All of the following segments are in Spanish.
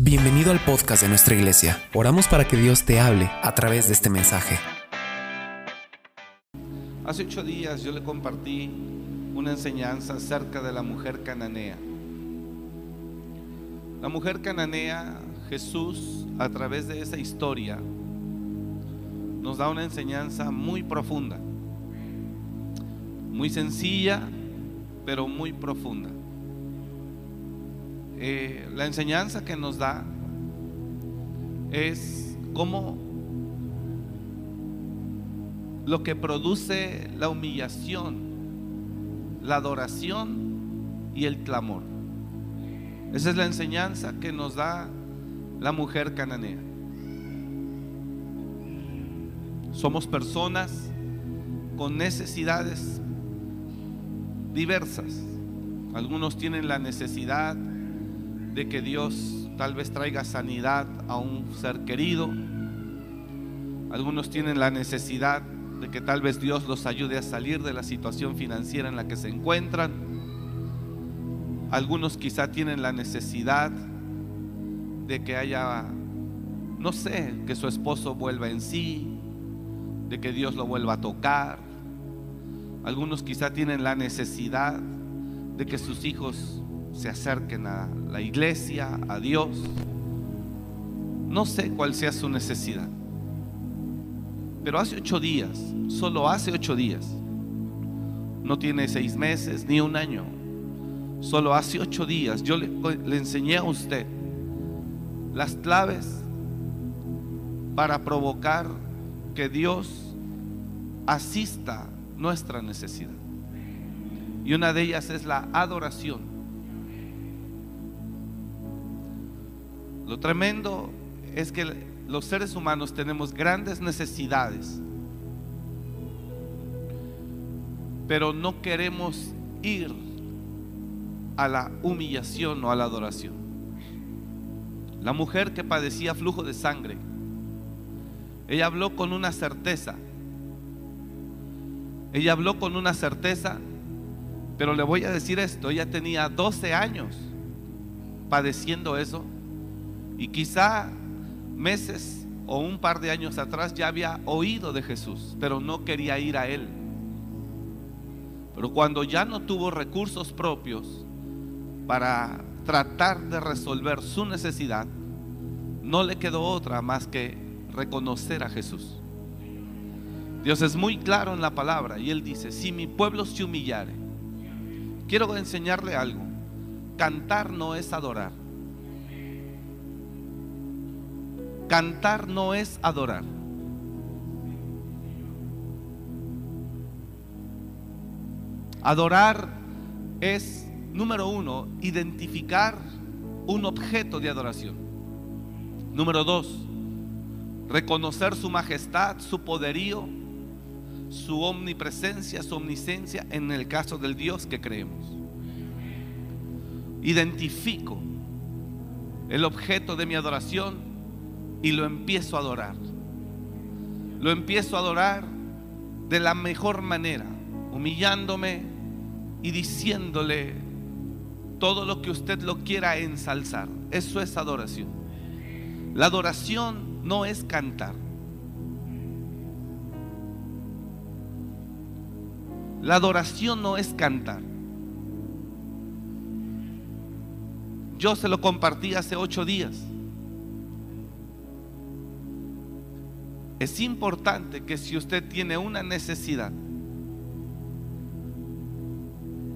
Bienvenido al podcast de nuestra iglesia. Oramos para que Dios te hable a través de este mensaje. Hace ocho días yo le compartí una enseñanza acerca de la mujer cananea. La mujer cananea, Jesús, a través de esa historia, nos da una enseñanza muy profunda, muy sencilla, pero muy profunda. Eh, la enseñanza que nos da es cómo lo que produce la humillación, la adoración y el clamor. Esa es la enseñanza que nos da la mujer cananea. Somos personas con necesidades diversas. Algunos tienen la necesidad de que Dios tal vez traiga sanidad a un ser querido. Algunos tienen la necesidad de que tal vez Dios los ayude a salir de la situación financiera en la que se encuentran. Algunos quizá tienen la necesidad de que haya, no sé, que su esposo vuelva en sí, de que Dios lo vuelva a tocar. Algunos quizá tienen la necesidad de que sus hijos se acerquen a la iglesia, a Dios. No sé cuál sea su necesidad. Pero hace ocho días, solo hace ocho días, no tiene seis meses ni un año, solo hace ocho días yo le, le enseñé a usted las claves para provocar que Dios asista nuestra necesidad. Y una de ellas es la adoración. Lo tremendo es que los seres humanos tenemos grandes necesidades, pero no queremos ir a la humillación o a la adoración. La mujer que padecía flujo de sangre, ella habló con una certeza. Ella habló con una certeza, pero le voy a decir esto, ella tenía 12 años padeciendo eso y quizá meses o un par de años atrás ya había oído de Jesús, pero no quería ir a Él. Pero cuando ya no tuvo recursos propios para tratar de resolver su necesidad, no le quedó otra más que reconocer a Jesús. Dios es muy claro en la palabra y Él dice, si mi pueblo se humillare, quiero enseñarle algo, cantar no es adorar. Cantar no es adorar. Adorar es, número uno, identificar un objeto de adoración. Número dos, reconocer su majestad, su poderío, su omnipresencia, su omnisciencia en el caso del Dios que creemos. Identifico el objeto de mi adoración y lo empiezo a adorar. Lo empiezo a adorar de la mejor manera, humillándome y diciéndole todo lo que usted lo quiera ensalzar. Eso es adoración. La adoración no es cantar. La adoración no es cantar. Yo se lo compartí hace ocho días. Es importante que si usted tiene una necesidad,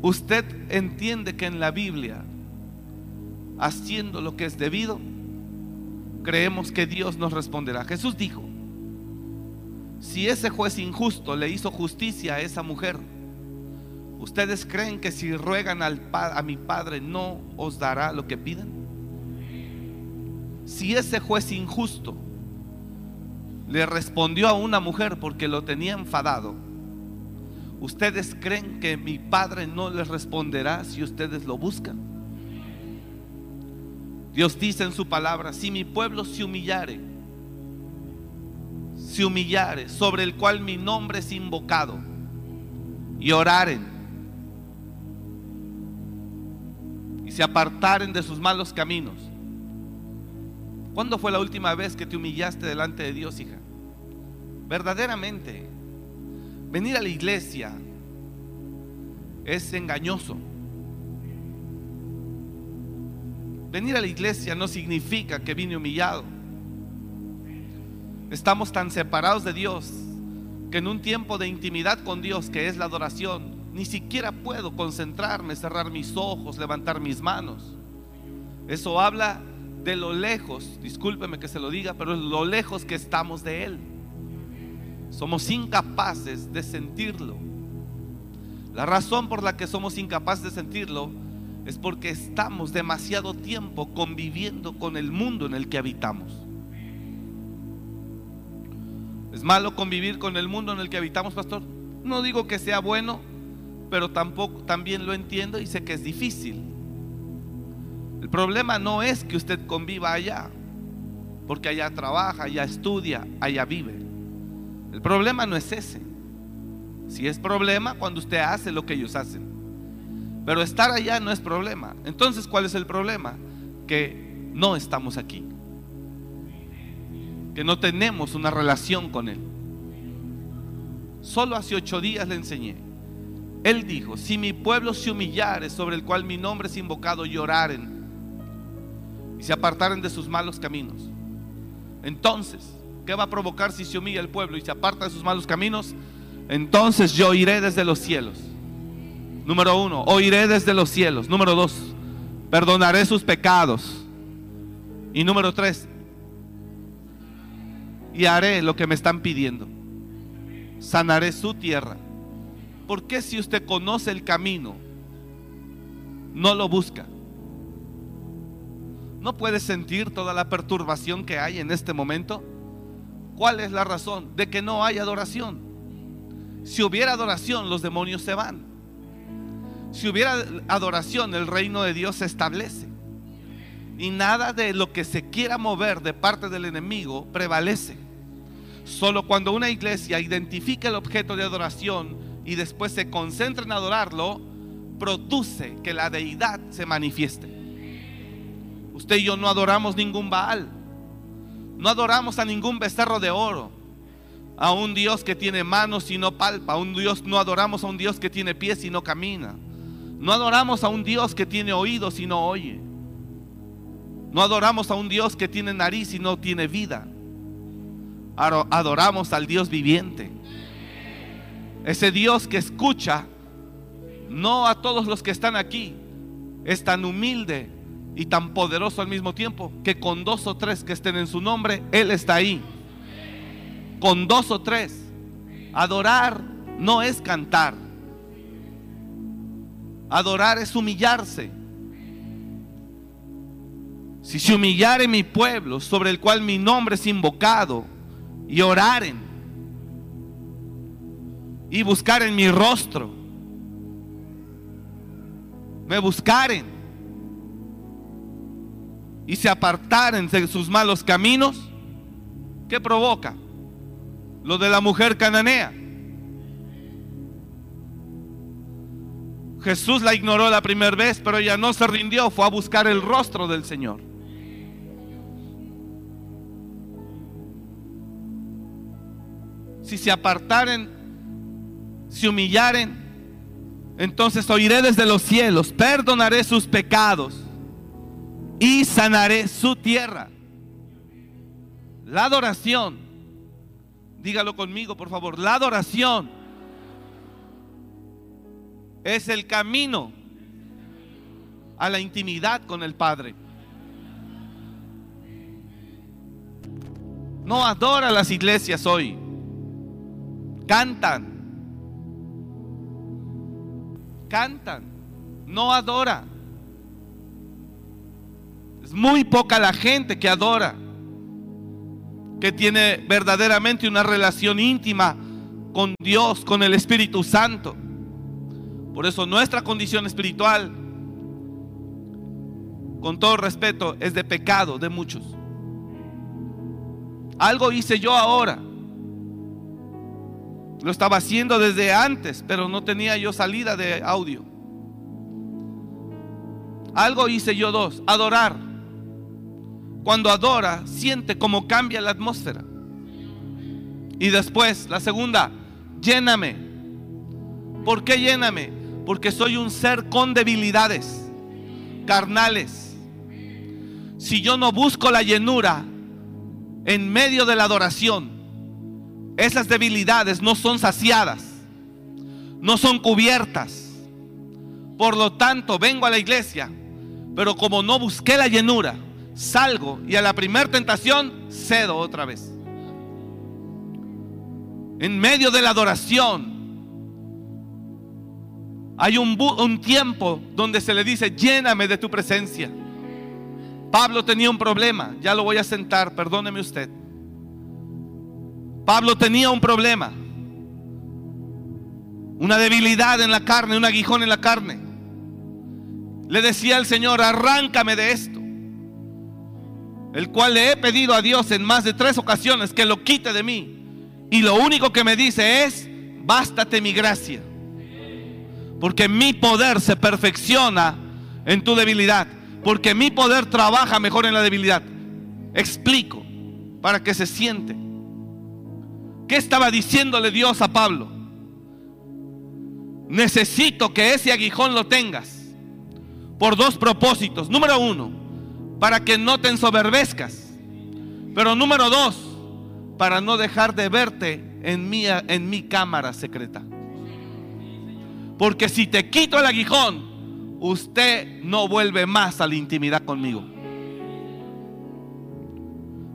usted entiende que en la Biblia, haciendo lo que es debido, creemos que Dios nos responderá. Jesús dijo, si ese juez injusto le hizo justicia a esa mujer, ¿ustedes creen que si ruegan a mi Padre no os dará lo que piden? Si ese juez injusto le respondió a una mujer porque lo tenía enfadado, ¿ustedes creen que mi Padre no les responderá si ustedes lo buscan? Dios dice en su palabra, si mi pueblo se humillare, se humillare, sobre el cual mi nombre es invocado, y oraren, y se apartaren de sus malos caminos, ¿Cuándo fue la última vez que te humillaste delante de Dios, hija? Verdaderamente, venir a la iglesia es engañoso. Venir a la iglesia no significa que vine humillado. Estamos tan separados de Dios que en un tiempo de intimidad con Dios, que es la adoración, ni siquiera puedo concentrarme, cerrar mis ojos, levantar mis manos. Eso habla de lo lejos, discúlpeme que se lo diga, pero es lo lejos que estamos de Él. Somos incapaces de sentirlo. La razón por la que somos incapaces de sentirlo es porque estamos demasiado tiempo conviviendo con el mundo en el que habitamos. ¿Es malo convivir con el mundo en el que habitamos, pastor? No digo que sea bueno, pero tampoco también lo entiendo y sé que es difícil. El problema no es que usted conviva allá, porque allá trabaja, allá estudia, allá vive. El problema no es ese. Si es problema cuando usted hace lo que ellos hacen. Pero estar allá no es problema. Entonces, ¿cuál es el problema? Que no estamos aquí. Que no tenemos una relación con Él. Solo hace ocho días le enseñé. Él dijo, si mi pueblo se humillare sobre el cual mi nombre es invocado, lloraren y se apartaren de sus malos caminos. Entonces, ¿qué va a provocar si se humilla el pueblo y se aparta de sus malos caminos? Entonces yo iré desde los cielos Número uno, oiré desde los cielos. Número dos, perdonaré sus pecados. Y número tres, y haré lo que me están pidiendo. Sanaré su tierra. ¿Por qué si usted conoce el camino, no lo busca? ¿No puede sentir toda la perturbación que hay en este momento? ¿Cuál es la razón de que no hay adoración? Si hubiera adoración, los demonios se van. Si hubiera adoración, el reino de Dios se establece. Y nada de lo que se quiera mover de parte del enemigo prevalece. Solo cuando una iglesia identifica el objeto de adoración y después se concentra en adorarlo, produce que la deidad se manifieste. Usted y yo no adoramos ningún Baal. No adoramos a ningún becerro de oro. A un Dios que tiene manos y no palpa. Un Dios no adoramos a un Dios que tiene pies y no camina. No adoramos a un Dios que tiene oídos y no oye. No adoramos a un Dios que tiene nariz y no tiene vida. Adoramos al Dios viviente. Ese Dios que escucha, no a todos los que están aquí, es tan humilde y tan poderoso al mismo tiempo que con dos o tres que estén en su nombre, Él está ahí. Con dos o tres. Adorar no es cantar. Adorar es humillarse. Si se humillare mi pueblo, sobre el cual mi nombre es invocado, y oraren, y buscaren mi rostro, me buscaren, y se apartaren de sus malos caminos, ¿qué provoca? Lo de la mujer cananea. Jesús la ignoró la primera vez, pero ella no se rindió, fue a buscar el rostro del Señor. Si se apartaren, se humillaren, entonces oiré desde los cielos, perdonaré sus pecados y sanaré su tierra. La adoración, dígalo conmigo por favor, la adoración es el camino a la intimidad con el Padre. No adora las iglesias hoy. Cantan. Cantan. No adora. Muy poca la gente que adora. Que tiene verdaderamente una relación íntima con Dios, con el Espíritu Santo. Por eso nuestra condición espiritual, con todo respeto, es de pecado de muchos. Algo hice yo ahora. Lo estaba haciendo desde antes, pero no tenía yo salida de audio. Algo hice yo dos, adorar. Cuando adora, siente cómo cambia la atmósfera. Y después, la segunda, lléname. ¿Por qué lléname? Porque soy un ser con debilidades carnales. Si yo no busco la llenura en medio de la adoración, esas debilidades no son saciadas, no son cubiertas. Por lo tanto, vengo a la iglesia, pero como no busqué la llenura, salgo y a la primera tentación cedo otra vez. En medio de la adoración hay un, un, tiempo donde se le dice, lléname de tu presencia. Pablo tenía un problema, ya lo voy a sentar, perdóneme usted. Pablo tenía un problema, una debilidad en la carne, un aguijón en la carne. Le decía al Señor, arráncame de esto, el cual le he pedido a Dios en más de tres ocasiones que lo quite de mí. Y lo único que me dice es, bástate mi gracia. Porque mi poder se perfecciona en tu debilidad. Porque mi poder trabaja mejor en la debilidad. Explico para que se siente. ¿Qué estaba diciéndole Dios a Pablo? Necesito que ese aguijón lo tengas. Por dos propósitos. Número uno, para que no te ensoberbezcas. Pero número dos, para no dejar de verte en mi, en mi cámara secreta. Porque si te quito el aguijón, usted no vuelve más a la intimidad conmigo.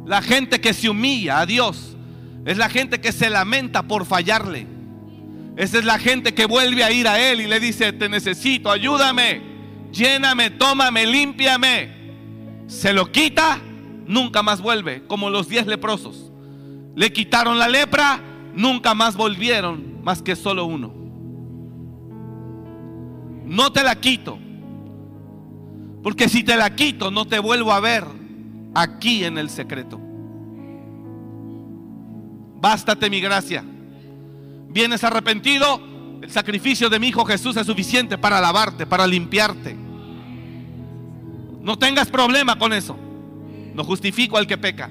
La gente que se humilla a Dios es la gente que se lamenta por fallarle. Esa es la gente que vuelve a ir a Él y le dice, te necesito, ayúdame, lléname, tómame, límpiame. Se lo quita, nunca más vuelve, como los diez leprosos le quitaron la lepra, nunca más volvieron, más que solo uno. No te la quito, porque si te la quito, no te vuelvo a ver aquí en el secreto. Bástate mi gracia. Vienes arrepentido, el sacrificio de mi Hijo Jesús es suficiente para lavarte, para limpiarte. No tengas problema con eso. No justifico al que peca.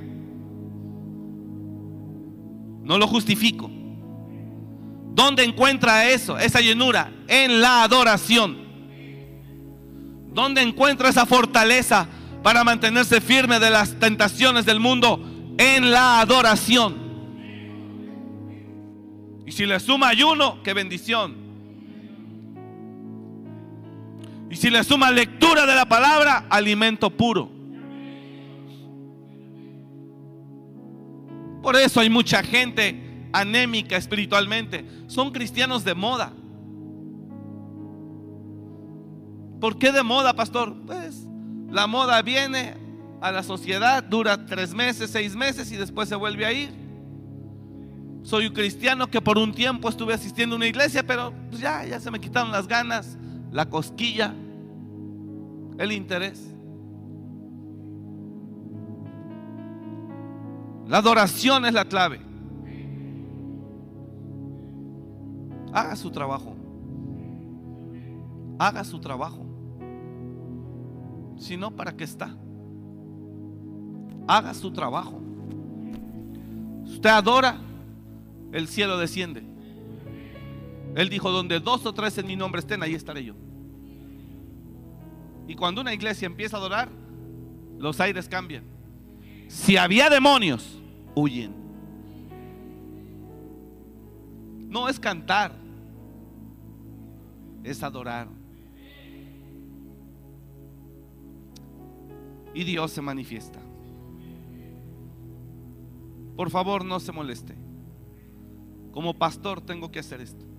No lo justifico. ¿Dónde encuentra eso, esa llenura? En la adoración. ¿Dónde encuentra esa fortaleza para mantenerse firme de las tentaciones del mundo? En la adoración. Y si le suma ayuno, qué bendición. Y si le suma lectura de la palabra, alimento puro. Por eso hay mucha gente anémica espiritualmente. Son cristianos de moda. ¿Por qué de moda, pastor? Pues la moda viene a la sociedad, dura tres meses, seis meses y después se vuelve a ir. Soy un cristiano que por un tiempo estuve asistiendo a una iglesia, pero pues ya, ya se me quitaron las ganas, la cosquilla, el interés. La adoración es la clave. Haga su trabajo. Haga su trabajo. Si no, ¿para qué está? Haga su trabajo. Usted adora, el cielo desciende. Él dijo, donde dos o tres en mi nombre estén, ahí estaré yo. Y cuando una iglesia empieza a adorar, los aires cambian. Si había demonios, huyen. No es cantar, es adorar. Y Dios se manifiesta. Por favor, no se moleste. Como pastor tengo que hacer esto.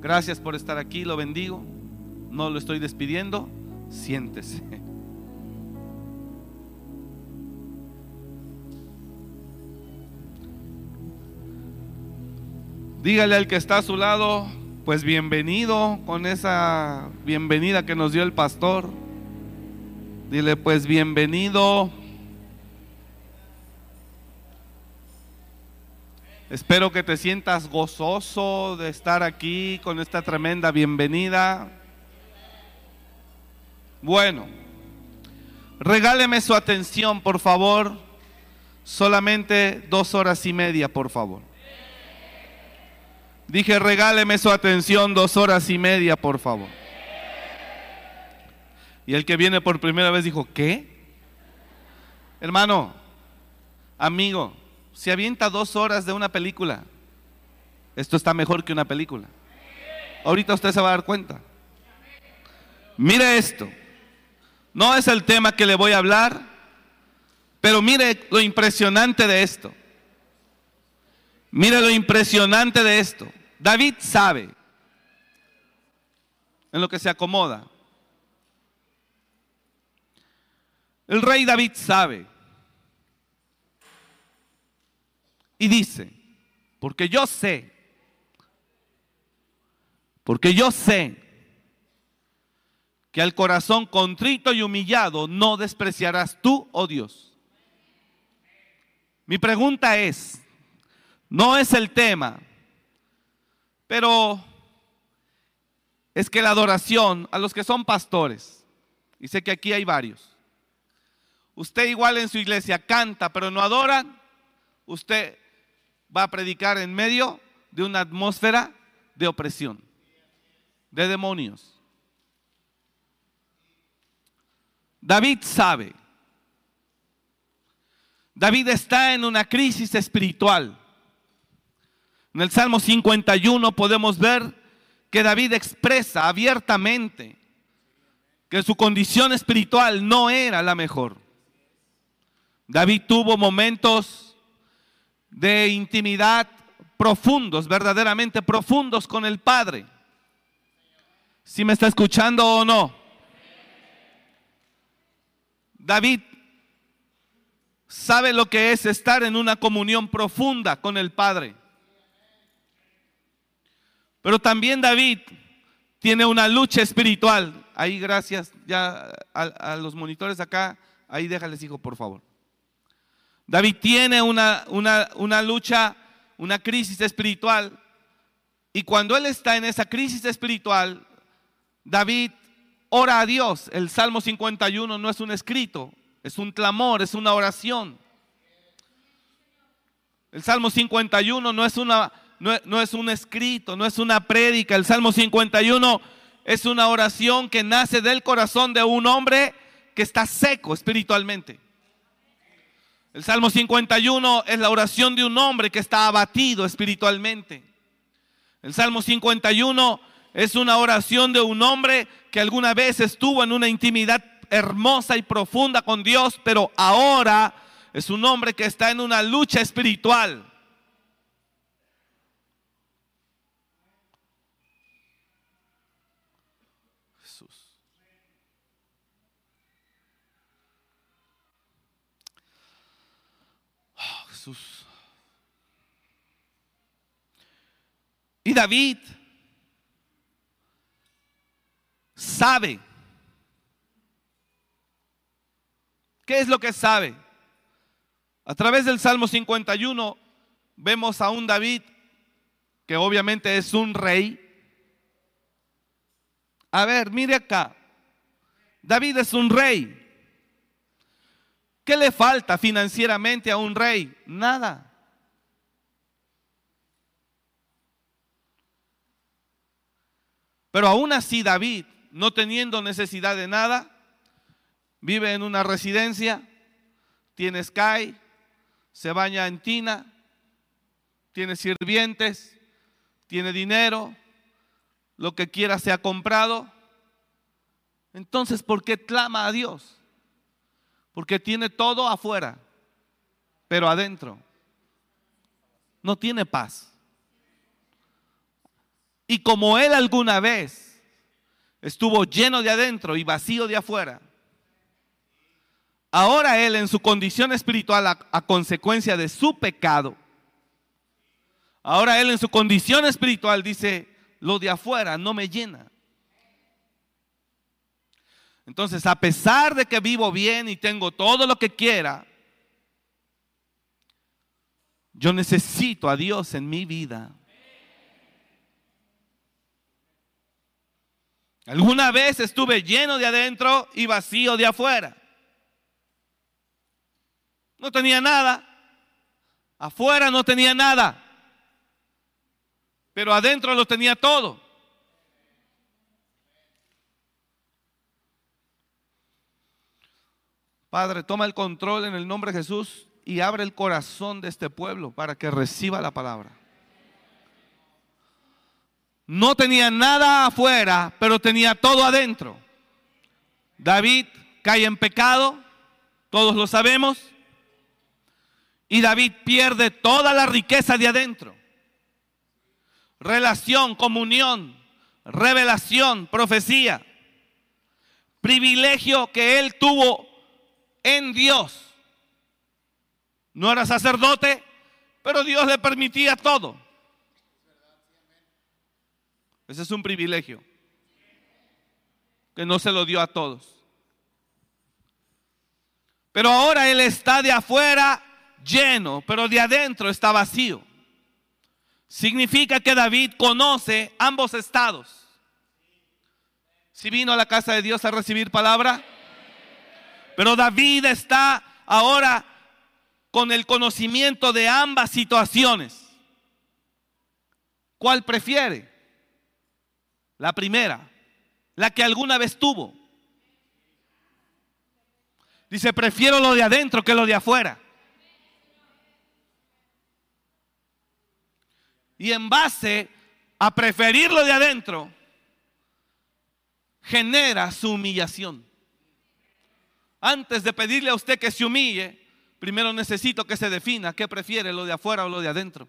Gracias por estar aquí, lo bendigo. No lo estoy despidiendo. Siéntese. Dígale al que está a su lado, pues bienvenido con esa bienvenida que nos dio el pastor. Dile, pues bienvenido. Espero que te sientas gozoso de estar aquí con esta tremenda bienvenida. Bueno, Regáleme su atención, por favor. Solamente dos horas y media, por favor. Dije, regáleme su atención dos horas y media, por favor. Y el que viene por primera vez dijo, ¿qué? Hermano, amigo, se avienta dos horas de una película. Esto está mejor que una película. Ahorita usted se va a dar cuenta. Mire esto. No es el tema que le voy a hablar, pero mire lo impresionante de esto. Mire lo impresionante de esto. David sabe en lo que se acomoda. El rey David sabe. Y dice, porque yo sé, porque yo sé que al corazón contrito y humillado no despreciarás tú, oh Dios. Mi pregunta es, no es el tema, pero es que la adoración a los que son pastores, y sé que aquí hay varios, usted igual en su iglesia canta, pero no adora, usted va a predicar en medio de una atmósfera de opresión, de demonios. David sabe. David está en una crisis espiritual. En el Salmo 51 podemos ver que David expresa abiertamente que su condición espiritual no era la mejor. David tuvo momentos de intimidad profundos, verdaderamente profundos con el Padre. Si me está escuchando o no. David sabe lo que es estar en una comunión profunda con el Padre. Pero también David tiene una lucha espiritual. Ahí gracias ya a, los monitores acá. Ahí déjales, hijo, por favor. David tiene una, una, una lucha, una crisis espiritual. Y cuando él está en esa crisis espiritual, David ora a Dios. El Salmo 51 no es un escrito, es un clamor, es una oración. El Salmo 51 no es, una, no, es un escrito, no es una prédica. El Salmo 51 es una oración que nace del corazón de un hombre que está seco espiritualmente. El Salmo 51 es la oración de un hombre que está abatido espiritualmente. El Salmo 51 es una oración de un hombre que alguna vez estuvo en una intimidad hermosa y profunda con Dios, pero ahora es un hombre que está en una lucha espiritual. Jesús. Oh, Jesús. Y David sabe. ¿Qué es lo que sabe? A través del Salmo 51 vemos a un David que obviamente es un rey. A ver, mire acá. David es un rey. ¿Qué le falta financieramente a un rey? Nada. Pero aún así David no teniendo necesidad de nada, vive en una residencia, tiene Sky, se baña en tina, tiene sirvientes, tiene dinero, lo que quiera se ha comprado. Entonces, ¿por qué clama a Dios? Porque tiene todo afuera, pero adentro no tiene paz. Y como él alguna vez estuvo lleno de adentro y vacío de afuera. Ahora él en su condición espiritual a, consecuencia de su pecado, ahora él en su condición espiritual dice, lo de afuera no me llena. Entonces, a pesar de que vivo bien y tengo todo lo que quiera, yo necesito a Dios en mi vida. Alguna vez estuve lleno de adentro y vacío de afuera. no tenía nada. Afuera no tenía nada. Pero adentro lo tenía todo. Padre, toma el control en el nombre de Jesús y abre el corazón de este pueblo para que reciba la palabra. No tenía nada afuera, pero tenía todo adentro. David cae en pecado, todos lo sabemos, y David pierde toda la riqueza de adentro. Relación, comunión, revelación, profecía, privilegio que él tuvo en Dios. No era sacerdote, pero Dios le permitía todo. Ese es un privilegio que no se lo dio a todos. Pero ahora él está de afuera lleno, pero de adentro está vacío. Significa que David conoce ambos estados. Si vino a la casa de Dios a recibir palabra, pero David está ahora con el conocimiento de ambas situaciones. ¿Cuál prefiere? La primera, la que alguna vez tuvo. Dice, prefiero lo de adentro que lo de afuera. Y en base a preferir lo de adentro, genera su humillación. Antes de pedirle a usted que se humille, primero necesito que se defina qué prefiere, lo de afuera o lo de adentro.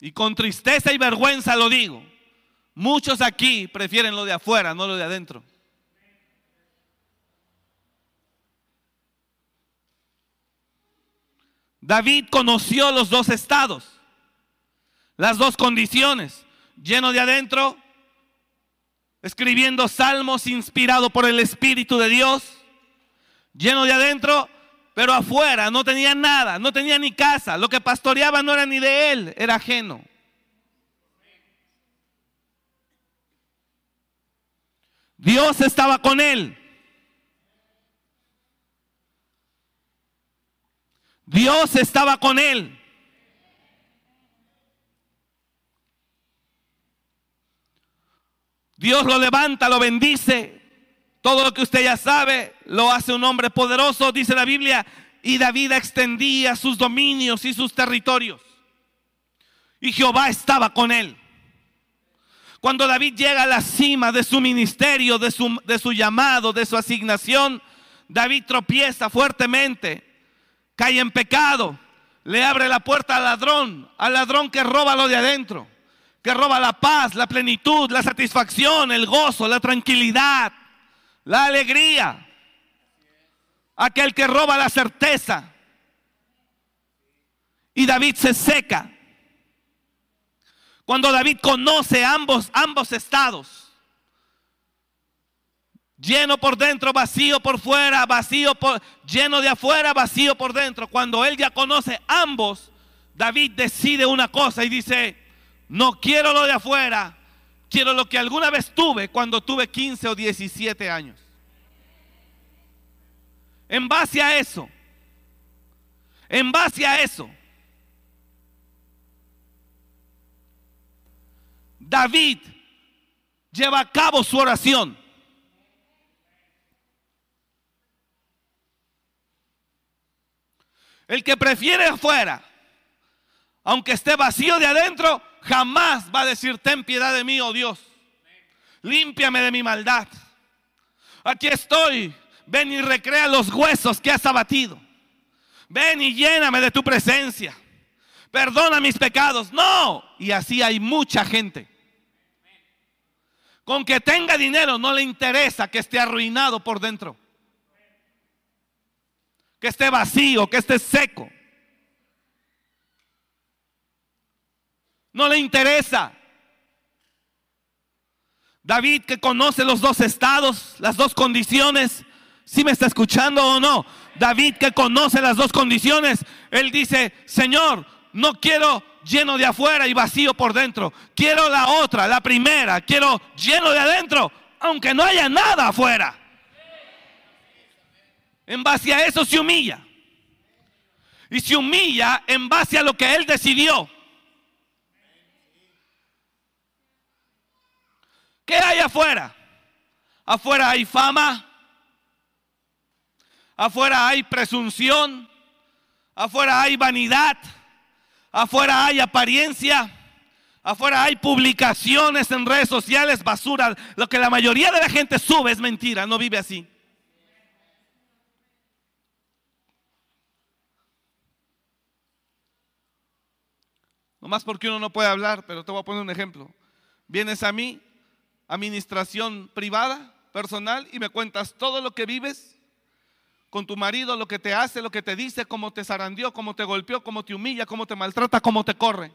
Y con tristeza y vergüenza lo digo. Muchos aquí prefieren lo de afuera, no lo de adentro. David conoció los dos estados, las dos condiciones, lleno de adentro escribiendo salmos inspirado por el Espíritu de Dios, lleno de adentro, pero afuera no tenía nada, no tenía ni casa. Lo que pastoreaba no era ni de él, era ajeno. Dios estaba con él. Dios estaba con él. Dios lo levanta, lo bendice. Todo lo que usted ya sabe lo hace un hombre poderoso, dice la Biblia. Y David extendía sus dominios y sus territorios. Y Jehová estaba con él. Cuando David llega a la cima de su ministerio, de su, llamado, de su asignación, David tropieza fuertemente, cae en pecado, le abre la puerta al ladrón, al ladrón que roba lo de adentro que roba la paz, la plenitud, la satisfacción, el gozo, la tranquilidad, la alegría. Aquel que roba la certeza. Y David se seca. Cuando David conoce ambos, ambos estados. Lleno por dentro, vacío por fuera, vacío por lleno de afuera, vacío por dentro. Cuando él ya conoce ambos, David decide una cosa y dice, no quiero lo de afuera, quiero lo que alguna vez tuve cuando tuve 15 o 17 años. En base a eso, en base a eso, David lleva a cabo su oración. El que prefiere afuera, aunque esté vacío de adentro, jamás va a decir, ten piedad de mí, oh Dios. Límpiame de mi maldad. Aquí estoy. Ven y recrea los huesos que has abatido. Ven y lléname de tu presencia. Perdona mis pecados. No. Y así hay mucha gente. Con que tenga dinero no le interesa que esté arruinado por dentro. Que esté vacío, que esté seco. No le interesa. David que conoce los dos estados, las dos condiciones, si me está escuchando o no. David que conoce las dos condiciones, él dice, Señor, no quiero lleno de afuera y vacío por dentro. Quiero la otra, la primera. Quiero lleno de adentro, aunque no haya nada afuera. en base a eso se humilla. Y se humilla en base a lo que Él decidió. ¿Qué hay afuera? Afuera hay fama. Afuera hay presunción. Afuera hay vanidad. Afuera hay apariencia. Afuera hay publicaciones en redes sociales, basura. Lo que la mayoría de la gente sube es mentira, no vive así. Nomás porque uno no puede hablar, pero te voy a poner un ejemplo. Vienes a mí, administración privada, personal, y me cuentas todo lo que vives con tu marido, lo que te hace, lo que te dice, cómo te zarandeó, cómo te golpeó, cómo te humilla, cómo te maltrata, cómo te corre.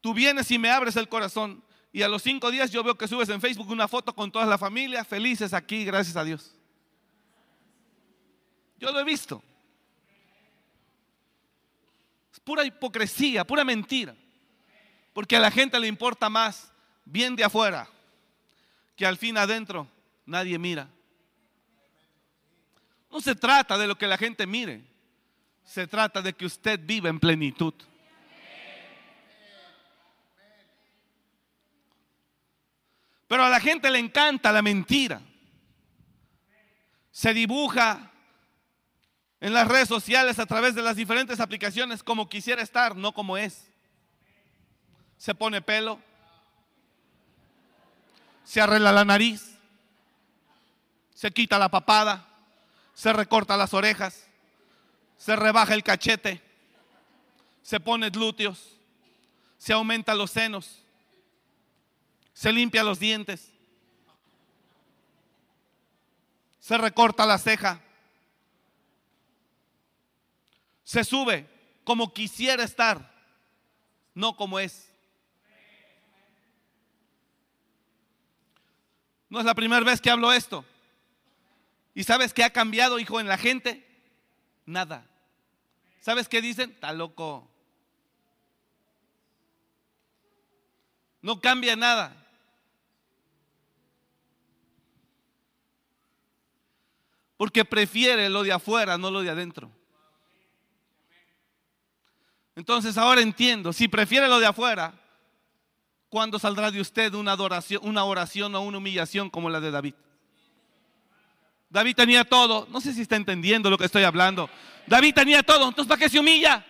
Tú vienes y me abres el corazón. Y a los cinco días yo veo que subes en Facebook una foto con toda la familia, felices aquí, gracias a Dios. Yo lo he visto. Es pura hipocresía, pura mentira. Porque a la gente le importa más bien de afuera que al fin adentro nadie mira. No se trata de lo que la gente mire, se trata de que usted viva en plenitud. Pero a la gente le encanta la mentira. Se dibuja en las redes sociales a través de las diferentes aplicaciones como quisiera estar, no como es. Se pone pelo, se arregla la nariz, se quita la papada, se recorta las orejas, se rebaja el cachete, se pone glúteos, se aumenta los senos, se limpia los dientes, se recorta la ceja se sube como quisiera estar, no como es. No es la primera vez que hablo esto. ¿Y sabes qué ha cambiado, hijo, en la gente? Nada. ¿Sabes qué dicen? Está loco. No cambia nada. Porque prefiere lo de afuera, no lo de adentro. Entonces ahora entiendo, si prefiere lo de afuera, ¿cuándo saldrá de usted una, adoración, una oración o una humillación como la de David? David tenía todo, no sé si está entendiendo lo que estoy hablando. David tenía todo, entonces ¿para qué se humilla?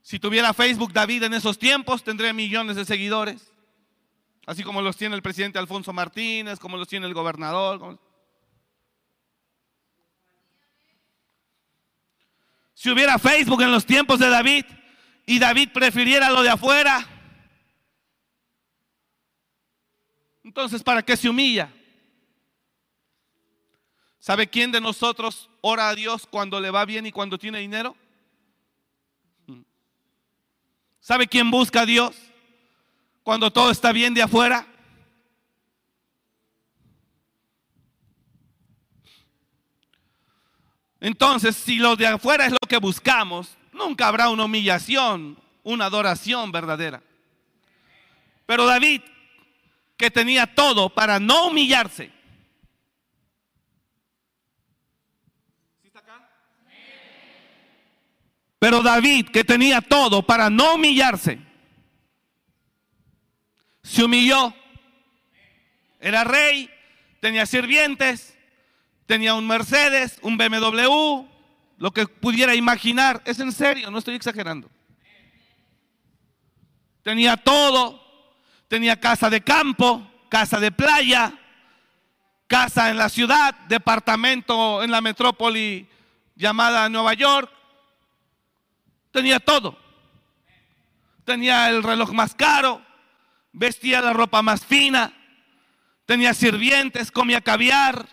Si tuviera Facebook David en esos tiempos, tendría millones de seguidores, así como los tiene el presidente Alfonso Martínez, como los tiene el gobernador. Si hubiera Facebook en los tiempos de David y David prefiriera lo de afuera, entonces ¿para qué se humilla? ¿Sabe quién de nosotros ora a Dios cuando le va bien y cuando tiene dinero? ¿Sabe quién busca a Dios cuando todo está bien de afuera? Entonces, si lo de afuera es lo que buscamos, nunca habrá una humillación, una adoración verdadera. Pero David, que tenía todo para no humillarse, Pero David, que tenía todo para no humillarse, se humilló. Era rey, tenía sirvientes, Tenía un Mercedes, un BMW, lo que pudiera imaginar. Es en serio, no estoy exagerando. Tenía todo. Tenía casa de campo, casa de playa, casa en la ciudad, departamento en la metrópoli llamada Nueva York. Tenía todo. Tenía el reloj más caro, vestía la ropa más fina, tenía sirvientes, comía caviar,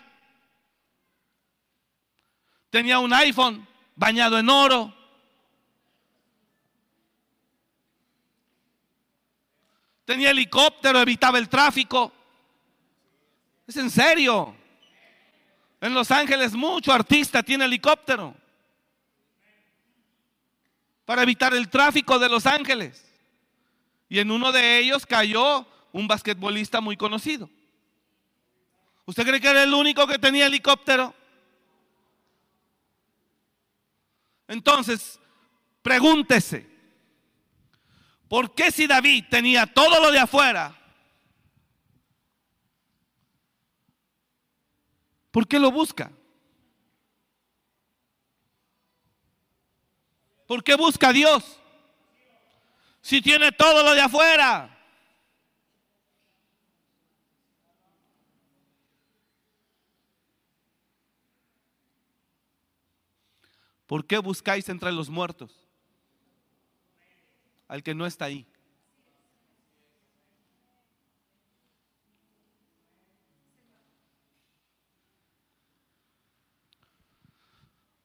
Tenía un iPhone bañado en oro. tenía helicóptero, evitaba el tráfico. Es en serio. En Los Ángeles mucho artista tiene helicóptero para evitar el tráfico de Los Ángeles. Y en uno de ellos cayó un basquetbolista muy conocido. ¿Usted cree que era el único que tenía helicóptero? Entonces, pregúntese, ¿por qué si David tenía todo lo de afuera? ¿Por qué lo busca? ¿Por qué busca a Dios? Si tiene todo lo de afuera. ¿Por qué buscáis entre los muertos al que no está ahí?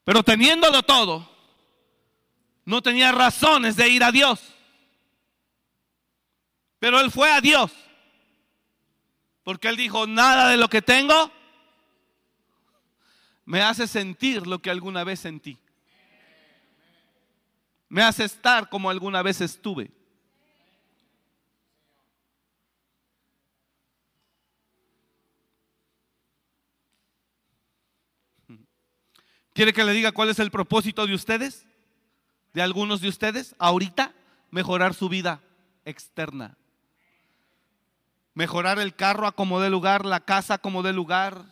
Pero teniéndolo todo, no tenía razones de ir a Dios. Pero él fue a Dios. Porque él dijo, nada de lo que tengo me hace sentir lo que alguna vez sentí. Me hace estar como alguna vez estuve. ¿Quiere que le diga cuál es el propósito de ustedes? De algunos de ustedes, ahorita, mejorar su vida externa. Mejorar el carro a como de lugar, la casa a como de lugar.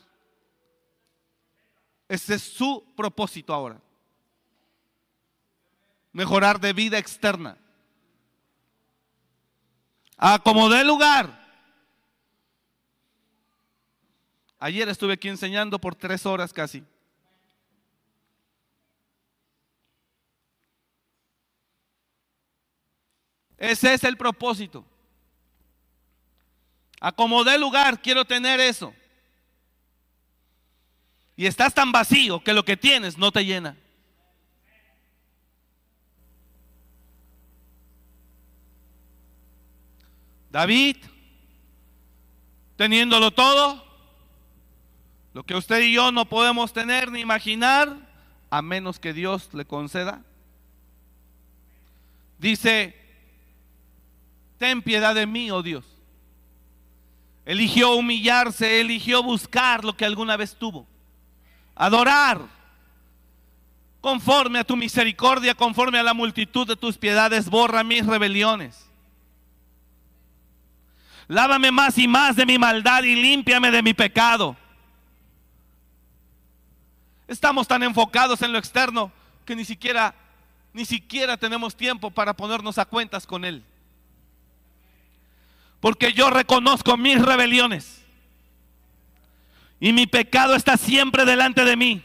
Ese es su propósito ahora. Mejorar de vida externa. A como de lugar. Ayer estuve aquí enseñando por tres horas casi. Ese es el propósito. Acomodé lugar, quiero tener eso. Y estás tan vacío que lo que tienes no te llena. David, teniéndolo todo, lo que usted y yo no podemos tener ni imaginar, a menos que Dios le conceda, dice, ten piedad de mí, oh Dios. Eligió humillarse, eligió buscar lo que alguna vez tuvo. Adorar conforme a tu misericordia, conforme a la multitud de tus piedades, borra mis rebeliones. Lávame más y más de mi maldad y límpiame de mi pecado. Estamos tan enfocados en lo externo que ni siquiera ni siquiera tenemos tiempo para ponernos a cuentas con él. Porque yo reconozco mis rebeliones. Y mi pecado está siempre delante de mí.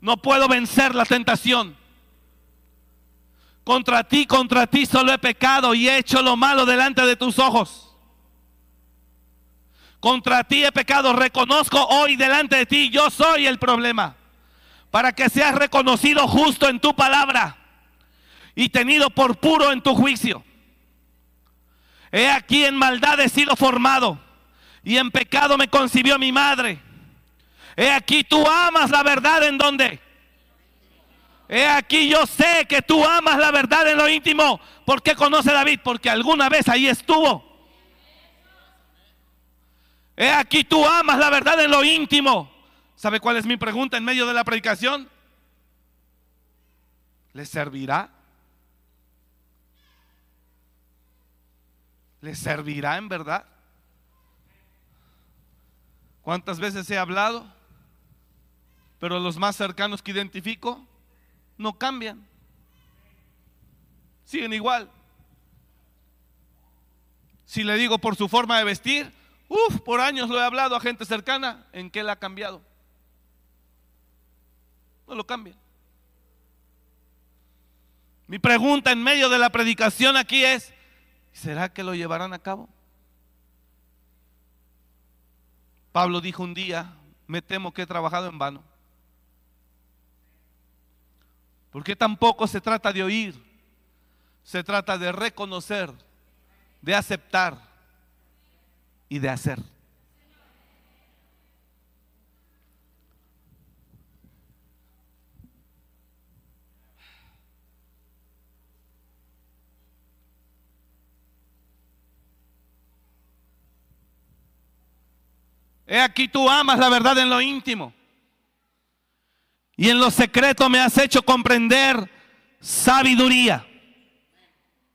No puedo vencer la tentación. Contra ti, contra ti solo he pecado y he hecho lo malo delante de tus ojos. Contra ti he pecado. Reconozco hoy delante de ti, yo soy el problema. Para que seas reconocido justo en tu palabra y tenido por puro en tu juicio. He aquí en maldad he sido formado y en pecado me concibió mi madre. He aquí tú amas la verdad en donde. He aquí yo sé que tú amas la verdad en lo íntimo. ¿Por qué conoce David? Porque alguna vez ahí estuvo. He aquí tú amas la verdad en lo íntimo. ¿Sabe cuál es mi pregunta en medio de la predicación? ¿Le servirá? ¿Le servirá en verdad? ¿Cuántas veces he hablado? Pero los más cercanos que identifico no cambian. Siguen igual. Si le digo por su forma de vestir, uff, por años lo he hablado a gente cercana, ¿en qué la ha cambiado? No lo cambian. Mi pregunta en medio de la predicación aquí es, ¿Será que lo llevarán a cabo? Pablo dijo un día, me temo que he trabajado en vano. Porque tampoco se trata de oír, se trata de reconocer, de aceptar y de hacer. He aquí tú amas la verdad en lo íntimo. Y en lo secreto me has hecho comprender sabiduría.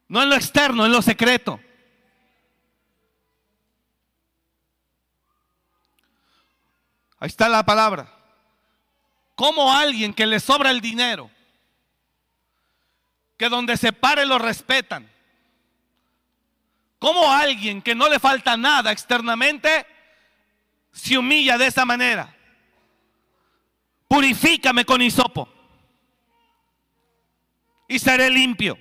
No en lo externo, en lo secreto. Ahí está la palabra. Como alguien que le sobra el dinero, que donde se pare lo respetan. Como alguien que no le falta nada externamente, se humilla de esa manera. Purifícame con hisopo y seré limpio.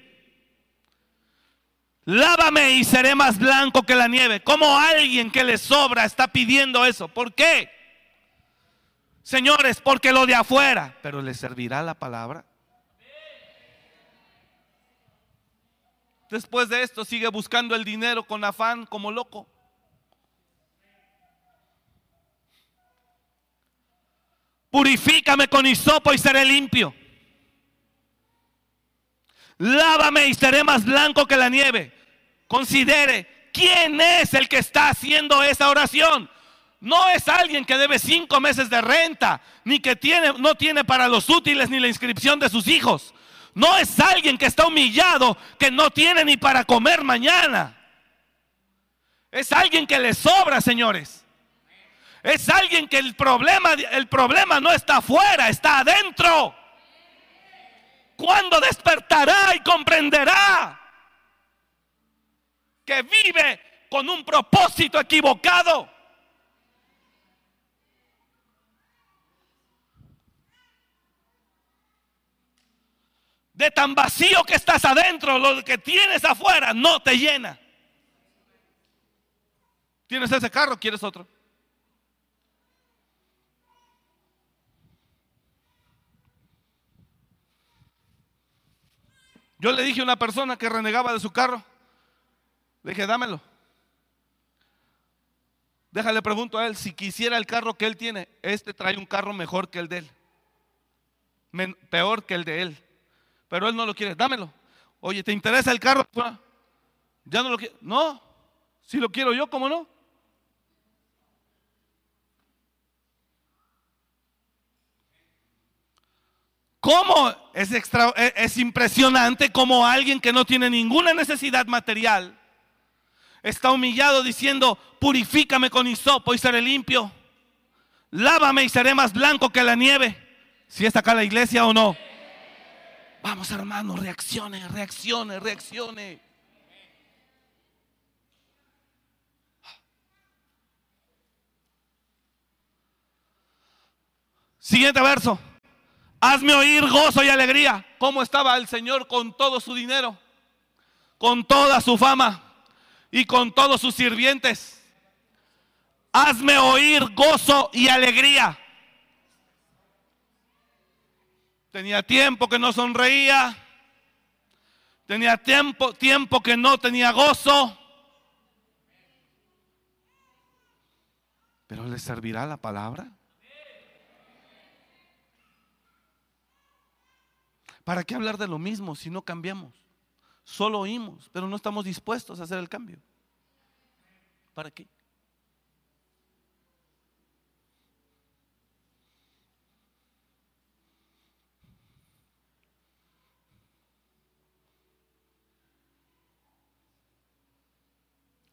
Lávame y seré más blanco que la nieve. Como alguien que le sobra está pidiendo eso. ¿Por qué? Señores, porque lo de afuera, pero le servirá la palabra. Después de esto sigue buscando el dinero con afán como loco. Purifícame con hisopo y seré limpio. Lávame y seré más blanco que la nieve. Considere quién es el que está haciendo esa oración. No es alguien que debe cinco meses de renta, ni que tiene, no tiene para los útiles ni la inscripción de sus hijos. No es alguien que está humillado, que no tiene ni para comer mañana. Es alguien que le sobra, señores. Es alguien que el problema, el problema no está afuera, está adentro. ¿Cuándo despertará y comprenderá que vive con un propósito equivocado? De tan vacío que estás adentro, lo que tienes afuera no te llena. ¿Tienes ese carro? ¿Quieres otro? Yo le dije a una persona que renegaba de su carro, le dije, dámelo. Déjale, pregunto a él, si quisiera el carro que él tiene, este trae un carro mejor que el de él. peor que el de él. Pero él no lo quiere, dámelo. Oye, ¿te interesa el carro? Ya no lo quiero. No, si lo quiero yo, ¿cómo no? ¿Cómo es, e, es impresionante como alguien que no tiene ninguna necesidad material está humillado diciendo, purifícame con hisopo y seré limpio. Lávame y seré más blanco que la nieve. Si está acá la iglesia o no. Vamos hermanos, reaccione, reaccione, reaccione. Siguiente verso. Hazme oír gozo y alegría. ¿Cómo estaba el Señor con todo su dinero? Con toda su fama y con todos sus sirvientes. Hazme oír gozo y alegría. Tenía tiempo que no sonreía. Tenía tiempo, tiempo que no tenía gozo. Pero le servirá la palabra. ¿Para qué hablar de lo mismo si no cambiamos? Solo oímos, pero no estamos dispuestos a hacer el cambio. ¿Para qué?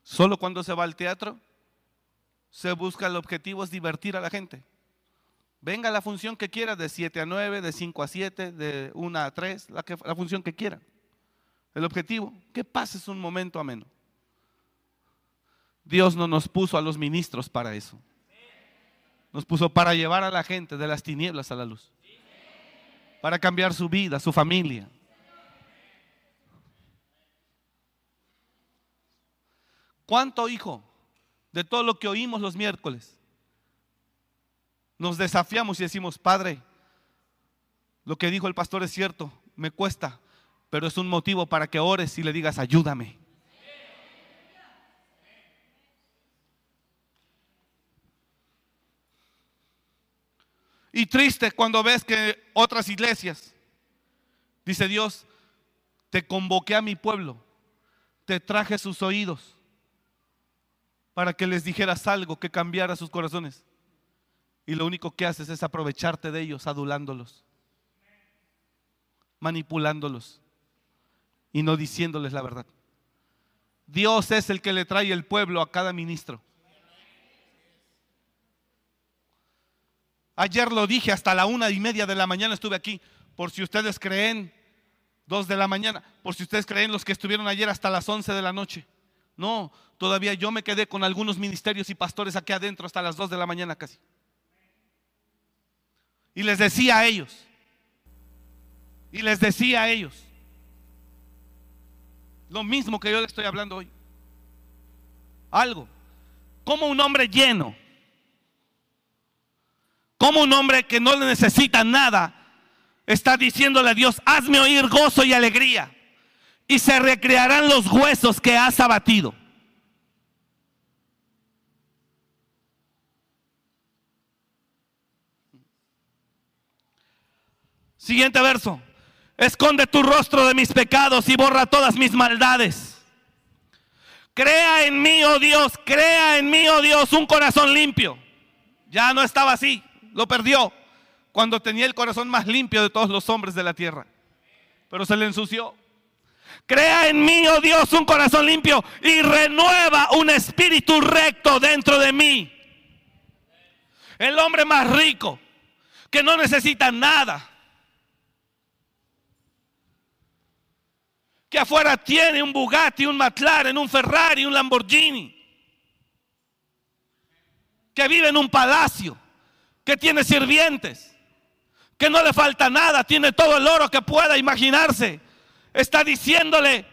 Solo cuando se va al teatro se busca el objetivo es divertir a la gente. Venga la función que quiera, de 7 a 9, de 5 a 7, de 1 a 3, la, la función que quiera. El objetivo, que pases un momento ameno. Dios no nos puso a los ministros para eso. Nos puso para llevar a la gente de las tinieblas a la luz. Para cambiar su vida, su familia. ¿Cuánto, hijo, de todo lo que oímos los miércoles, nos desafiamos y decimos, Padre, lo que dijo el pastor es cierto, me cuesta, pero es un motivo para que ores y le digas, ayúdame. Y triste cuando ves que otras iglesias, dice Dios, te convoqué a mi pueblo, te traje sus oídos para que les dijeras algo que cambiara sus corazones Y lo único que haces es aprovecharte de ellos, adulándolos, manipulándolos y no diciéndoles la verdad. Dios es el que le trae el pueblo a cada ministro. Ayer lo dije, hasta la una y media de la mañana estuve aquí, por si ustedes creen, dos de la mañana, por si ustedes creen los que estuvieron ayer hasta las once de la noche. No, todavía yo me quedé con algunos ministerios y pastores aquí adentro hasta las dos de la mañana casi. Y les decía a ellos, y les decía a ellos, lo mismo que yo le estoy hablando hoy. Algo, como un hombre lleno, como un hombre que no le necesita nada, está diciéndole a Dios, hazme oír gozo y alegría, y se recrearán los huesos que has abatido. Siguiente verso. Esconde tu rostro de mis pecados y borra todas mis maldades. Crea en mí, oh Dios, crea en mí, oh Dios, un corazón limpio. Ya no estaba así, lo perdió cuando tenía el corazón más limpio de todos los hombres de la tierra. Pero se le ensució. Crea en mí, oh Dios, un corazón limpio y renueva un espíritu recto dentro de mí. El hombre más rico, que no necesita nada que afuera tiene un Bugatti, un McLaren, un Ferrari, un Lamborghini, que vive en un palacio, que tiene sirvientes, que no le falta nada, tiene todo el oro que pueda imaginarse, está diciéndole,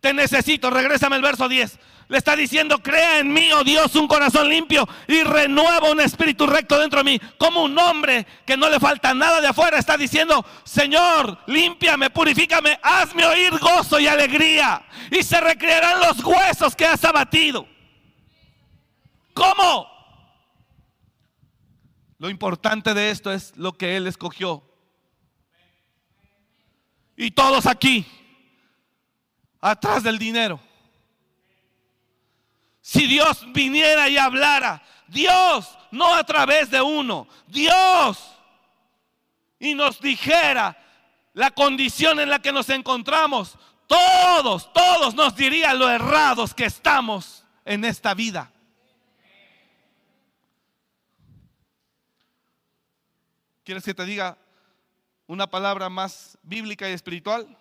te necesito, regrésame el verso 10, le está diciendo, crea en mí, oh Dios, un corazón limpio y renueva un espíritu recto dentro de mí. Como un hombre que no le falta nada de afuera está diciendo, Señor, límpiame, purifícame, hazme oír gozo y alegría. Y se recrearán los huesos que has abatido. ¿Cómo? Lo importante de esto es lo que Él escogió. Y todos aquí, atrás del dinero si Dios viniera y hablara, Dios, no a través de uno, Dios, y nos dijera la condición en la que nos encontramos, todos, todos nos dirían lo errados que estamos en esta vida. ¿Quieres que te diga una palabra más bíblica y espiritual?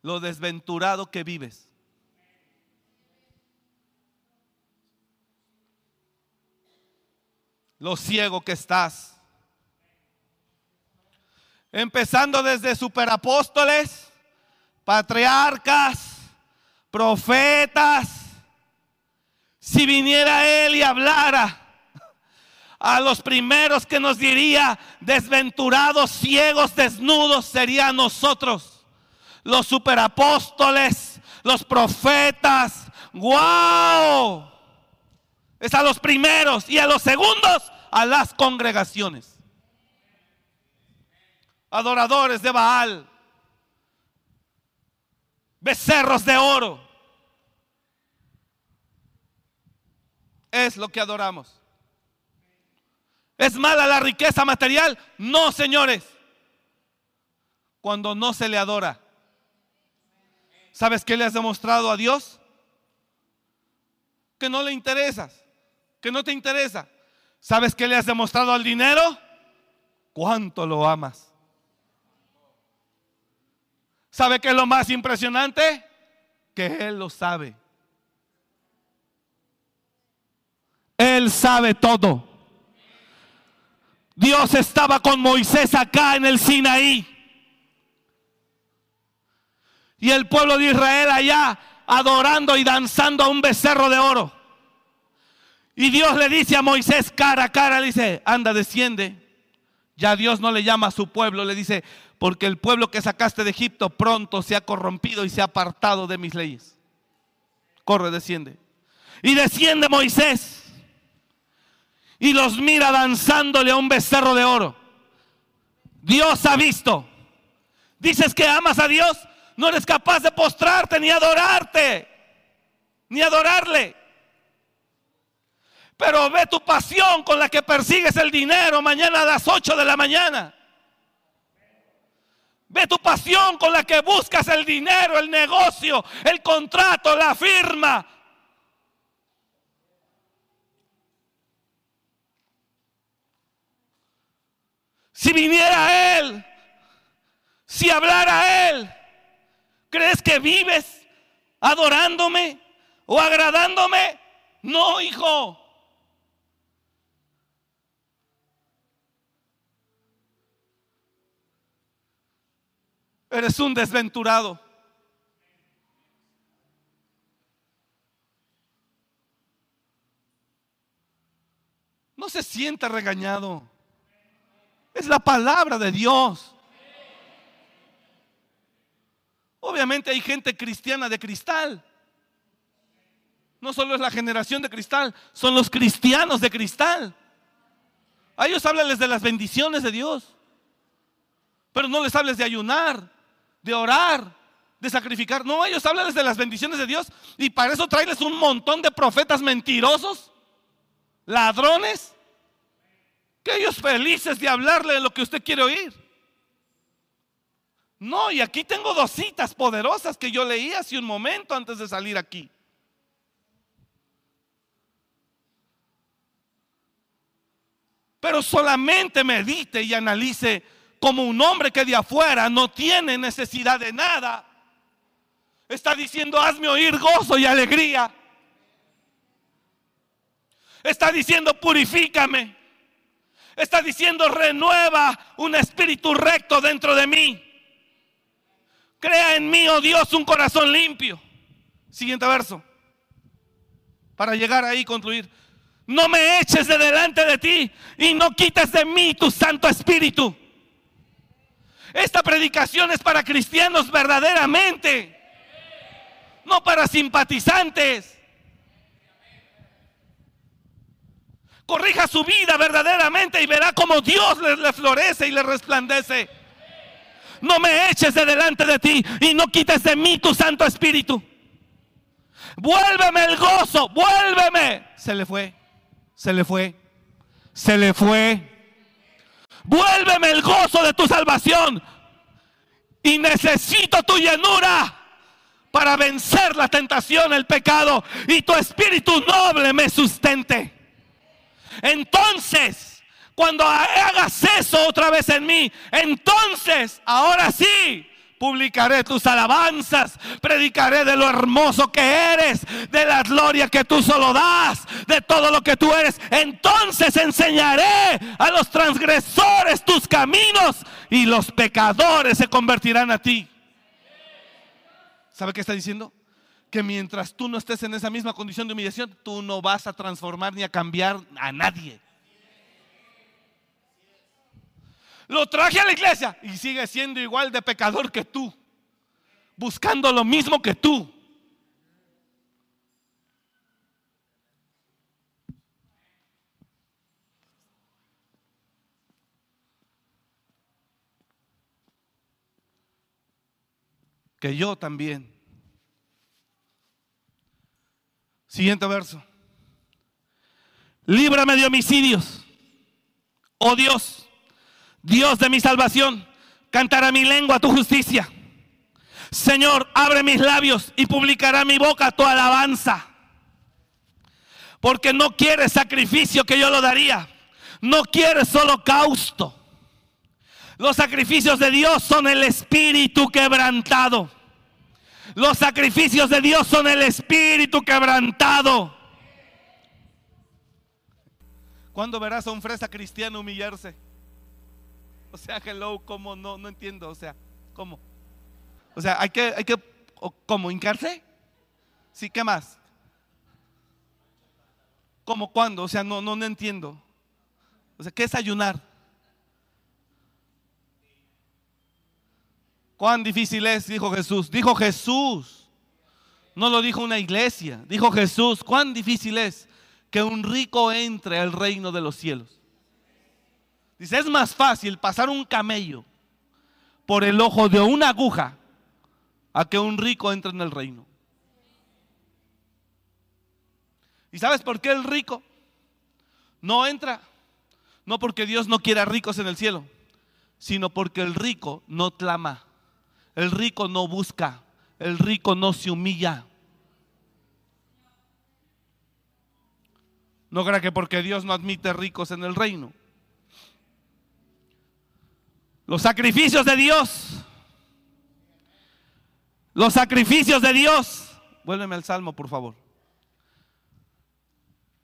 Lo desventurado que vives. Lo ciego que estás. Empezando desde superapóstoles, patriarcas, profetas. Si viniera Él y hablara a los primeros que nos diría, desventurados, ciegos, desnudos, serían nosotros. Los superapóstoles, los profetas. ¡Wow! Es a los primeros y a los segundos a las congregaciones. Adoradores de Baal, becerros de oro. Es lo que adoramos. ¿Es mala la riqueza material? No, señores. Cuando no se le adora. ¿Sabes qué le has demostrado a Dios? Que no le interesas, que no te interesa. ¿Sabes qué le has demostrado al dinero? ¿Cuánto lo amas? ¿Sabe qué es lo más impresionante? Que Él lo sabe. Él sabe todo. Dios estaba con Moisés acá en el Sinaí. Y el pueblo de Israel allá adorando y danzando a un becerro de oro. Y Dios le dice a Moisés cara a cara, dice, anda, desciende. Ya Dios no le llama a su pueblo, le dice, porque el pueblo que sacaste de Egipto pronto se ha corrompido y se ha apartado de mis leyes. Corre, desciende. Y desciende Moisés y los mira danzándole a un becerro de oro. Dios ha visto. Dices que amas a Dios, no eres capaz de postrarte ni adorarte, ni adorarle. Pero ve tu pasión con la que persigues el dinero mañana a las 8 de la mañana. Ve tu pasión con la que buscas el dinero, el negocio, el contrato, la firma. Si viniera Él, si hablara Él, ¿crees que vives adorándome o agradándome? No, hijo. Eres un desventurado. No se sienta regañado. Es la palabra de Dios. Obviamente hay gente cristiana de cristal. No solo es la generación de cristal, son los cristianos de cristal. A ellos háblales de las bendiciones de Dios. Pero no les hables de ayunar, de orar, de sacrificar. No, ellos hablan de las bendiciones de Dios y para eso traerles un montón de profetas mentirosos, ladrones, que ellos felices de hablarle de lo que usted quiere oír. No, y aquí tengo dos citas poderosas que yo leí hace un momento antes de salir aquí. Pero solamente medite y analice como un hombre que de afuera no tiene necesidad de nada, está diciendo, hazme oír gozo y alegría. Está diciendo, purifícame. Está diciendo, renueva un espíritu recto dentro de mí. Crea en mí, oh Dios, un corazón limpio. Siguiente verso. Para llegar ahí y concluir. No me eches de delante de ti y no quites de mí tu Santo Espíritu. Esta predicación es para cristianos verdaderamente, no para simpatizantes. Corrija su vida verdaderamente y verá como Dios le, florece y le resplandece. No me eches de delante de ti y no quites de mí tu Santo Espíritu. Vuélveme el gozo, vuélveme. Se le fue, se le fue, se le fue. Vuélveme el gozo de tu salvación. Y necesito tu llenura para vencer la tentación, el pecado. Y tu espíritu noble me sustente. Entonces, cuando hagas eso otra vez en mí, entonces, ahora sí, publicaré tus alabanzas, predicaré de lo hermoso que eres, de la gloria que tú solo das, de todo lo que tú eres. Entonces enseñaré a los transgresores tus caminos y los pecadores se convertirán a ti. ¿Sabe qué está diciendo? Que mientras tú no estés en esa misma condición de humillación, tú no vas a transformar ni a cambiar a nadie. Lo traje a la iglesia y sigue siendo igual de pecador que tú. Buscando lo mismo que tú. Que yo también. Siguiente verso. Líbrame de homicidios. Oh Dios Dios de mi salvación, cantará mi lengua tu justicia. Señor, abre mis labios y publicará mi boca tu alabanza. Porque no quieres sacrificio que yo lo daría. No quieres holocausto. Los sacrificios de Dios son el espíritu quebrantado. Los sacrificios de Dios son el espíritu quebrantado. ¿Cuándo verás a un fresa cristiano humillarse? O sea, hello, ¿cómo? No, no entiendo. O sea, ¿cómo? O sea, hay que, hay que, ¿cómo? ¿Hincarse? Sí, ¿qué más? ¿Cómo cuándo? O sea, no, no, no entiendo. O sea, ¿qué es ayunar? ¿Cuán difícil es? Dijo Jesús. Dijo Jesús. No lo dijo una iglesia. Dijo Jesús. ¿Cuán difícil es que un rico entre al reino de los cielos? Dice, es más fácil pasar un camello por el ojo de una aguja a que un rico entre en el reino. ¿Y sabes por qué el rico No entra. No porque Dios no quiera ricos en el cielo, sino porque el rico no clama, el rico no busca, el rico no se humilla. No crea que porque Dios no admite ricos en el reino. Los sacrificios de Dios. Los sacrificios de Dios. Vuélveme al salmo, por favor.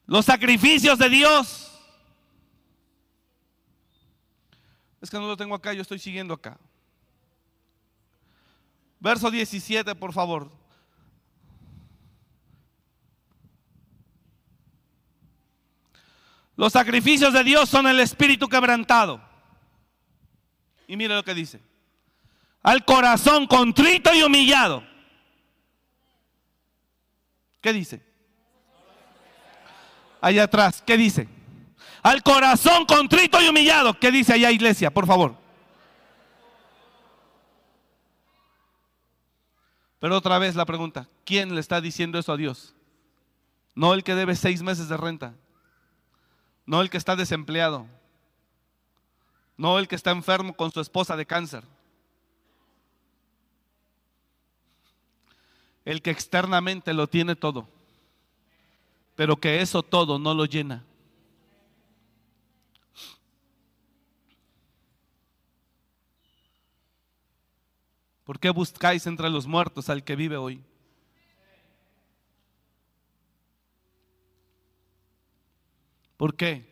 Los sacrificios de Dios. Es que no lo tengo acá, yo estoy siguiendo acá. Verso 17, por favor. Los sacrificios de Dios son el espíritu quebrantado. Y mire lo que dice. Al corazón contrito y humillado. ¿Qué dice? Allá atrás, ¿qué dice? Al corazón contrito y humillado. ¿Qué dice allá iglesia? Por favor. Pero otra vez la pregunta, ¿quién le está diciendo eso a Dios? No el que debe seis meses de renta, no el que está desempleado, no el que está enfermo con su esposa de cáncer, el que externamente lo tiene todo, pero que eso todo no lo llena. ¿Por qué buscáis entre los muertos al que vive hoy? ¿Por qué?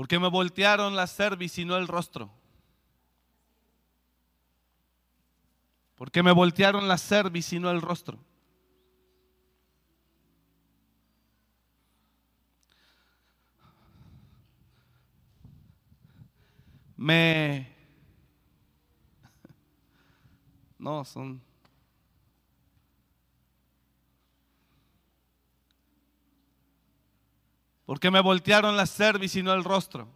Porque me voltearon la cerviz y no el rostro. Porque me voltearon la cerviz y no el rostro. me... No, son... Porque me voltearon la cerviz y no el rostro.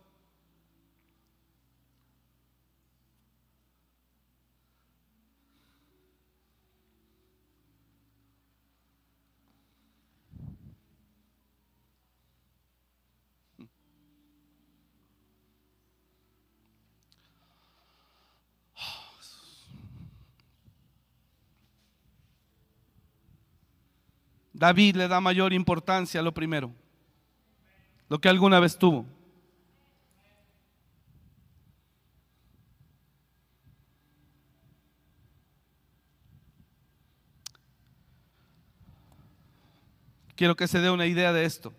David le da mayor importancia a lo primero, lo que alguna vez tuvo. Quiero que se dé una idea de esto.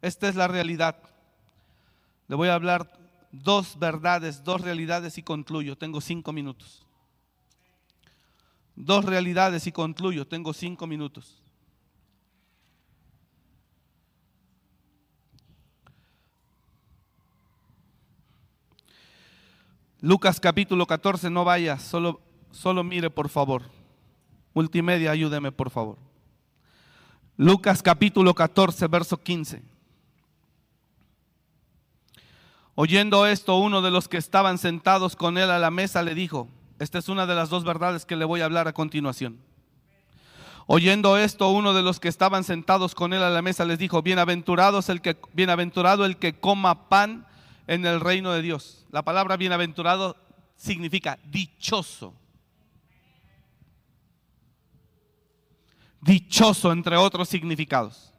Esta es la realidad. Le voy a hablar dos verdades, dos realidades y concluyo. Tengo cinco minutos dos realidades y concluyo. Tengo cinco minutos. Lucas capítulo 14, no vaya, solo, solo mire por favor. Multimedia, ayúdeme por favor. Lucas capítulo 14, verso 15. Oyendo esto, uno de los que estaban sentados con él a la mesa le dijo, esta es una de las dos verdades que le voy a hablar a continuación. Oyendo esto, uno de los que estaban sentados con él a la mesa les dijo, bienaventurados el que, bienaventurado el que coma pan en el reino de Dios. La palabra bienaventurado significa dichoso. Dichoso entre otros significados.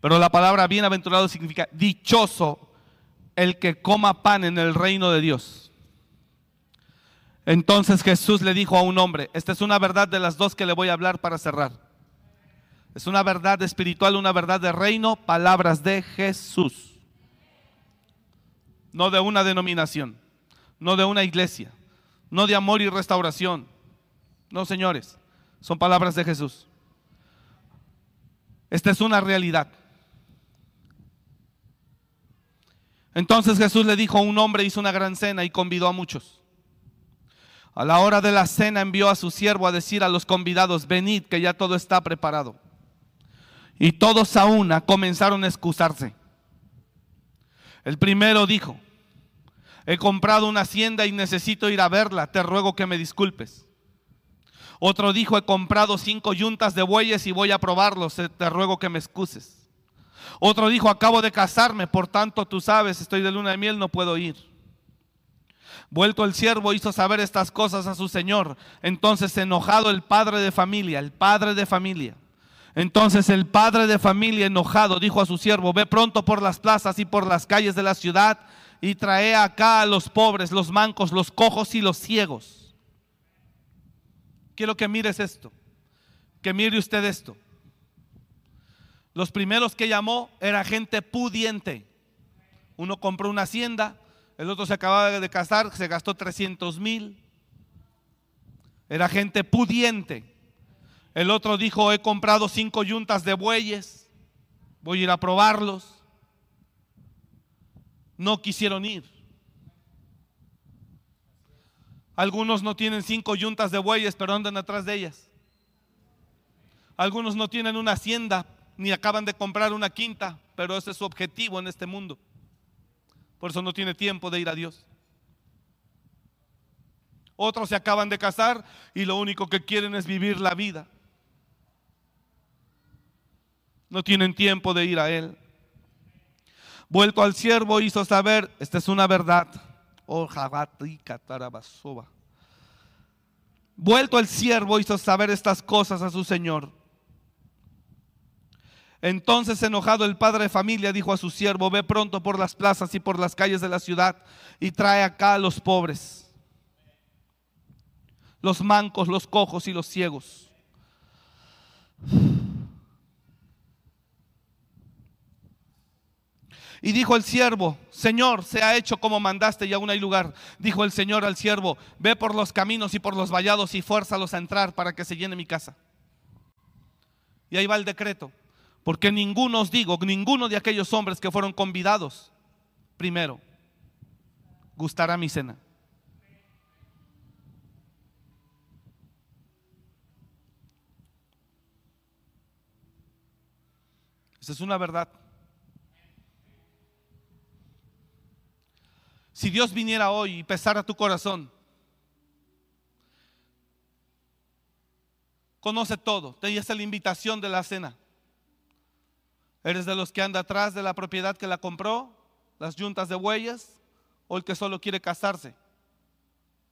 Pero la palabra bienaventurado significa dichoso el que coma pan en el reino de Dios. Entonces Jesús le dijo a un hombre, esta es una verdad de las dos que le voy a hablar para cerrar. Es una verdad espiritual, una verdad de reino, palabras de Jesús. No de una denominación, no de una iglesia, no de amor y restauración. No, señores, son palabras de Jesús. Esta es una realidad. Entonces Jesús le dijo a un hombre, hizo una gran cena y convidó a muchos. A la hora de la cena envió a su siervo a decir a los convidados, venid que ya todo está preparado. Y todos a una comenzaron a excusarse. El primero dijo, he comprado una hacienda y necesito ir a verla, te ruego que me disculpes. Otro dijo, he comprado cinco yuntas de bueyes y voy a probarlos, eh, te ruego que me excuses. Otro dijo, acabo de casarme, por tanto tú sabes, estoy de luna de miel, no puedo ir. Vuelto el siervo hizo saber estas cosas a su señor. Entonces enojado el padre de familia, el padre de familia. Entonces el padre de familia enojado dijo a su siervo, ve pronto por las plazas y por las calles de la ciudad y trae acá a los pobres, los mancos, los cojos y los ciegos. Quiero que mires esto, que mire usted esto. Los primeros que llamó era gente pudiente. Uno compró una hacienda, el otro se acababa de casar, se gastó 300 mil. Era gente pudiente. El otro dijo, he comprado cinco yuntas de bueyes, voy a ir a probarlos. No quisieron ir. Algunos no tienen cinco yuntas de bueyes, pero andan atrás de ellas. Algunos no tienen una hacienda, ni acaban de comprar una quinta, pero ese es su objetivo en este mundo. Por eso no tiene tiempo de ir a Dios. Otros se acaban de casar y lo único que quieren es vivir la vida. No tienen tiempo de ir a Él. Vuelto al siervo hizo saber, esta es una verdad. Oh, Vuelto al siervo hizo saber estas cosas a su señor. Entonces enojado el padre de familia dijo a su siervo, ve pronto por las plazas y por las calles de la ciudad y trae acá a los pobres, los mancos, los cojos y los ciegos. Y dijo el siervo, Señor, se ha hecho como mandaste y aún hay lugar. Dijo el Señor al siervo, ve por los caminos y por los vallados y fuérzalos a entrar para que se llene mi casa. Y ahí va el decreto. Porque ninguno os digo, ninguno de aquellos hombres que fueron convidados, primero, gustará mi cena. Esa es una verdad. Si Dios viniera hoy y pesara tu corazón, conoce todo, te dice la invitación de la cena. ¿Eres de los que anda atrás de la propiedad que la compró? ¿Las yuntas de bueyes? ¿O el que solo quiere casarse?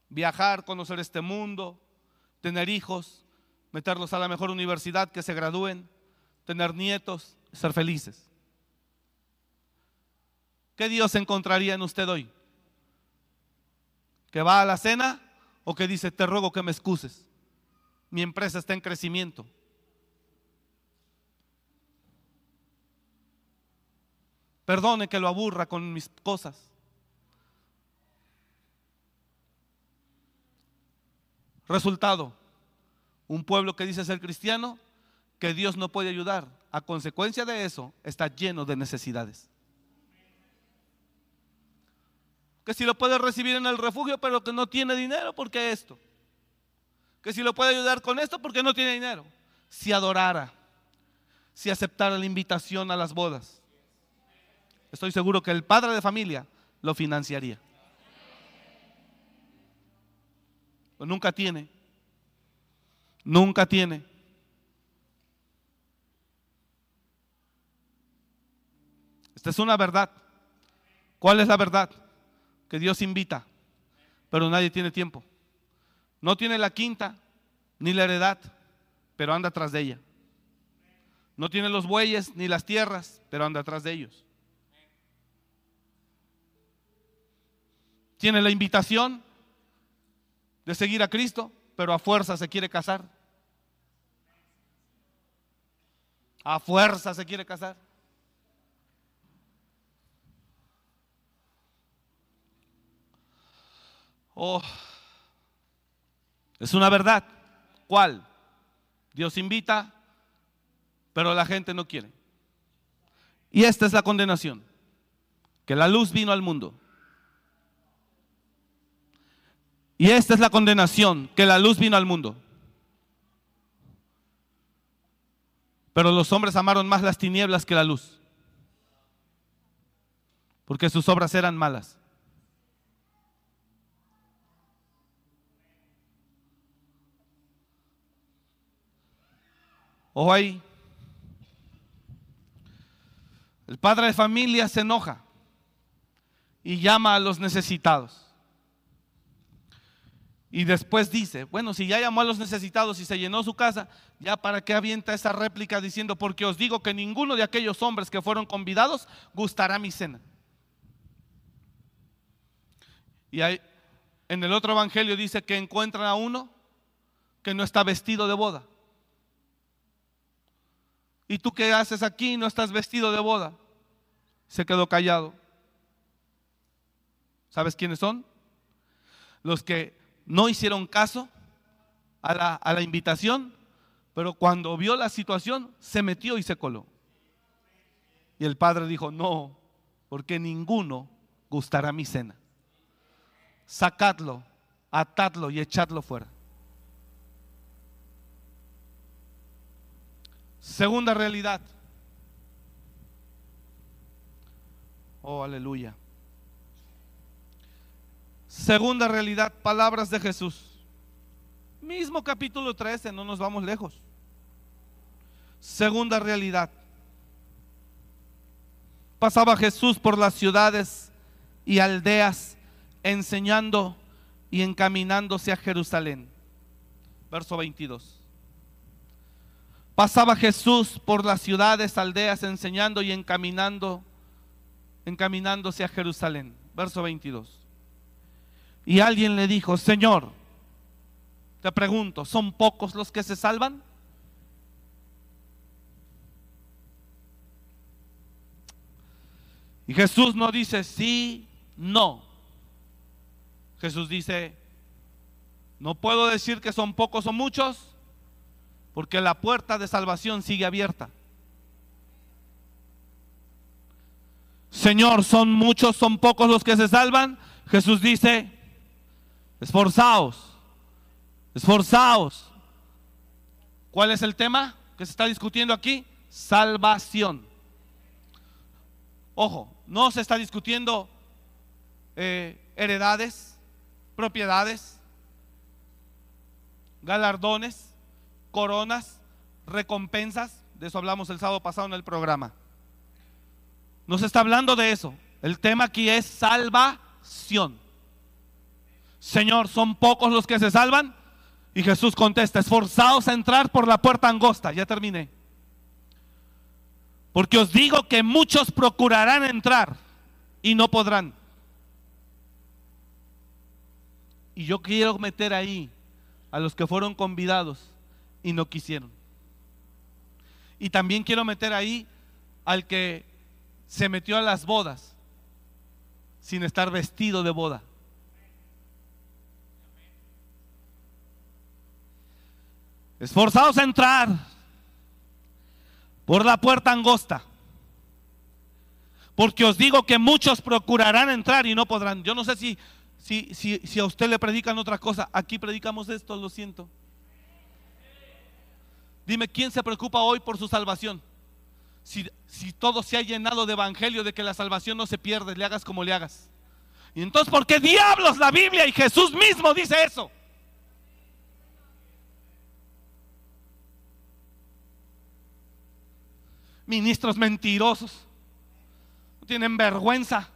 Viajar, conocer este mundo, tener hijos, meterlos a la mejor universidad, que se gradúen, tener nietos, ser felices. ¿Qué Dios encontraría en usted hoy? ¿Que va a la cena o que dice, te ruego que me excuses? Mi empresa está en crecimiento. Perdone que lo aburra con mis cosas. Resultado, un pueblo que dice ser cristiano, que Dios no puede ayudar. A consecuencia de eso, está lleno de necesidades. Que si lo puede recibir en el refugio, pero que no tiene dinero, ¿por qué esto? Que si lo puede ayudar con esto, porque no tiene dinero. Si adorara, si aceptara la invitación a las bodas, estoy seguro que el padre de familia lo financiaría. Pero nunca tiene. Nunca tiene. Esta es una verdad. ¿Cuál es la verdad? Que Dios invita, pero nadie tiene tiempo. No tiene la quinta ni la heredad, pero anda atrás de ella. No tiene los bueyes ni las tierras, pero anda atrás de ellos. tiene la invitación de seguir a Cristo, pero a fuerza se quiere casar. A fuerza se quiere casar. Oh, es una verdad. ¿Cuál? Dios invita, pero la gente no quiere. Y esta es la condenación, que la luz vino al mundo Y esta es la condenación, que la luz vino al mundo. Pero los hombres amaron más las tinieblas que la luz, porque sus obras eran malas. Ojo ahí. El padre de familia se enoja y llama a los necesitados. Y después dice, bueno, si ya llamó a los necesitados y se llenó su casa, ya para qué avienta esa réplica diciendo, porque os digo que ninguno de aquellos hombres que fueron convidados gustará mi cena. Y hay, en el otro evangelio dice que encuentran a uno que no está vestido de boda. ¿Y tú qué haces aquí? No estás vestido de boda. Se quedó callado. ¿Sabes quiénes son? Los que no hicieron caso a la, invitación, pero cuando vio la situación se metió y se coló. Y el padre dijo, no, porque ninguno gustará mi cena. Sacadlo, atadlo y echadlo fuera. Segunda realidad. Oh, aleluya. Segunda realidad, palabras de Jesús. Mismo capítulo 13, no nos vamos lejos. Segunda realidad. Pasaba Jesús por las ciudades y aldeas enseñando y encaminándose a Jerusalén. Verso 22. Pasaba Jesús por las ciudades, aldeas, enseñando y encaminando, encaminándose a Jerusalén. Verso 22. Y alguien le dijo, Señor, te pregunto, ¿son pocos los que se salvan? Y Jesús no dice sí, no. Jesús dice, no puedo decir que son pocos o muchos, porque la puerta de salvación sigue abierta. Señor, ¿son muchos, son pocos los que se salvan? Jesús dice, Esforzaos. Esforzaos. ¿Cuál es el tema que se está discutiendo aquí? Salvación. Ojo, no se está discutiendo eh, heredades, propiedades, galardones, coronas, recompensas. De eso hablamos el sábado pasado en el programa. No se está hablando de eso. El tema aquí es salvación. Señor, ¿son pocos los que se salvan? Y Jesús contesta, esforzaos a entrar por la puerta angosta. Ya terminé. Porque os digo que muchos procurarán entrar y no podrán. Y yo quiero meter ahí a los que fueron convidados y no quisieron. Y también quiero meter ahí al que se metió a las bodas sin estar vestido de boda. Esforzados a entrar por la puerta angosta. Porque os digo que muchos procurarán entrar y no podrán. Yo no sé si, si, si, si a usted le predican otra cosa. Aquí predicamos esto, lo siento. Dime, ¿quién se preocupa hoy por su salvación? Si, si, todo se ha llenado de evangelio de que la salvación no se pierde, le hagas como le hagas. Y entonces, ¿por qué diablos la Biblia y Jesús mismo dice eso? ministros mentirosos, no tienen vergüenza,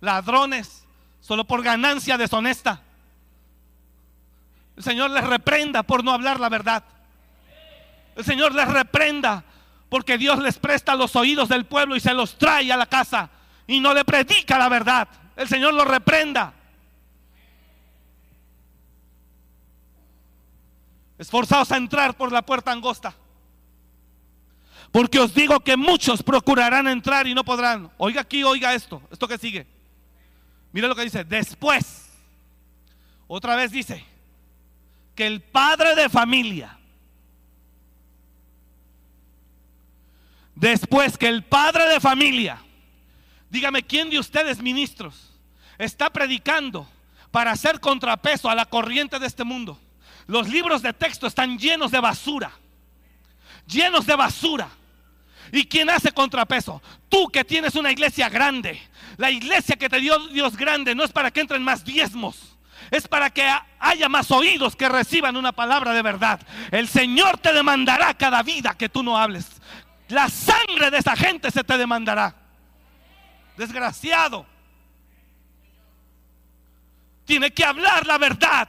ladrones, solo por ganancia deshonesta. El Señor les reprenda por no hablar la verdad. El Señor les reprenda porque Dios les presta los oídos del pueblo y se los trae a la casa y no le predica la verdad. El Señor los reprenda. Esforzados a entrar por la puerta angosta. Porque os digo que muchos procurarán entrar y no podrán. Oiga aquí, oiga esto, esto que sigue. Mira lo que dice. Después, otra vez dice, que el padre de familia, después que el padre de familia, dígame, ¿quién de ustedes ministros está predicando para hacer contrapeso a la corriente de este mundo? Los libros de texto están llenos de basura, llenos de basura. ¿Y quién hace contrapeso? Tú que tienes una iglesia grande. La iglesia que te dio Dios grande no es para que entren más diezmos. es para que haya más oídos que reciban una palabra de verdad. El Señor te demandará cada vida que tú no hables. La sangre de esa gente se te demandará. Desgraciado. Tiene que hablar la verdad.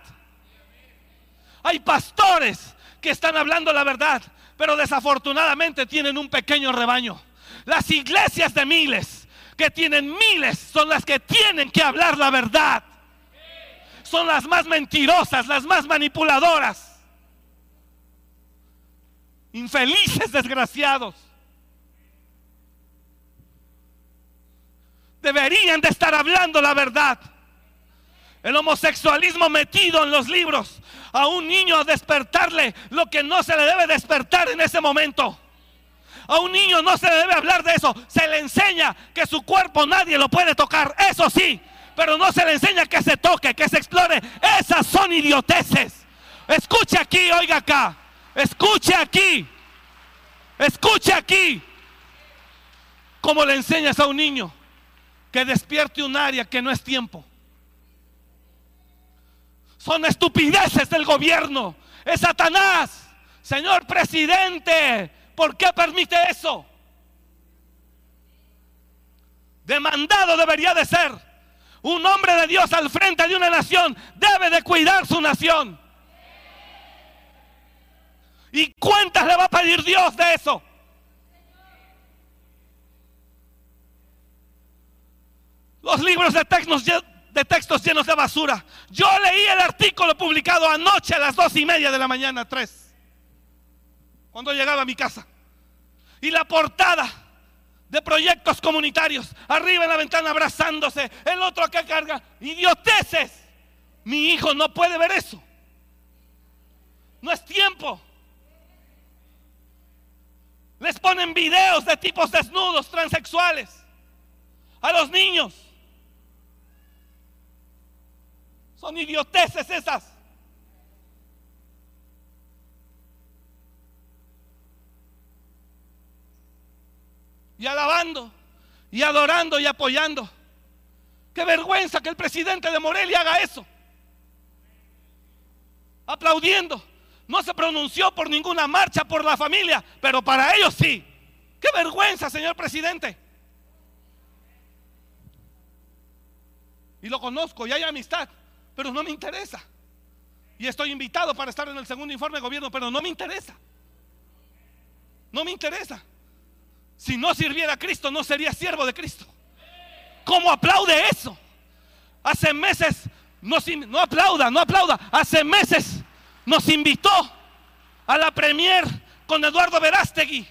Hay pastores que están hablando la verdad, pero desafortunadamente tienen un pequeño rebaño. Las iglesias de miles, que tienen miles, son las que tienen que hablar la verdad. Son las más mentirosas, las más manipuladoras. Infelices, desgraciados. Deberían de estar hablando la verdad. El homosexualismo metido en los libros. A un niño a despertarle lo que no se le debe despertar en ese momento. A un niño no se le debe hablar de eso. Se le enseña que su cuerpo nadie lo puede tocar. Eso sí. Pero no se le enseña que se toque, que se explore. Esas son idioteces. Escuche aquí, oiga acá. Escuche aquí. Escuche aquí. ¿Cómo le enseñas a un niño que despierte un área que no es tiempo? Son estupideces del gobierno. Es Satanás. Señor presidente, ¿por qué permite eso? Demandado debería de ser. Un hombre de Dios al frente de una nación debe de cuidar su nación. ¿Y cuántas le va a pedir Dios de eso? Los libros de textos, de textos llenos de basura. Yo leí el artículo publicado anoche a las dos y media de la mañana, tres, cuando llegaba a mi casa. Y la portada de proyectos comunitarios, arriba en la ventana abrazándose, el otro que carga, idioteces. Mi hijo no puede ver eso. No es tiempo. Les ponen videos de tipos desnudos, transexuales, a los niños. Son idioteces esas. Y alabando, y adorando, y apoyando. Qué vergüenza que el presidente de Morelia haga eso. Aplaudiendo. No se pronunció por ninguna marcha por la familia, pero para ellos sí. Qué vergüenza, señor presidente. Y lo conozco y hay amistad pero no me interesa. Y estoy invitado para estar en el segundo informe de gobierno, pero no me interesa. No me interesa. Si no sirviera a Cristo, no sería siervo de Cristo. ¿Cómo aplaude eso? Hace meses, nos, no aplauda, no aplauda. Hace meses nos invitó a la premier con Eduardo Verástegui.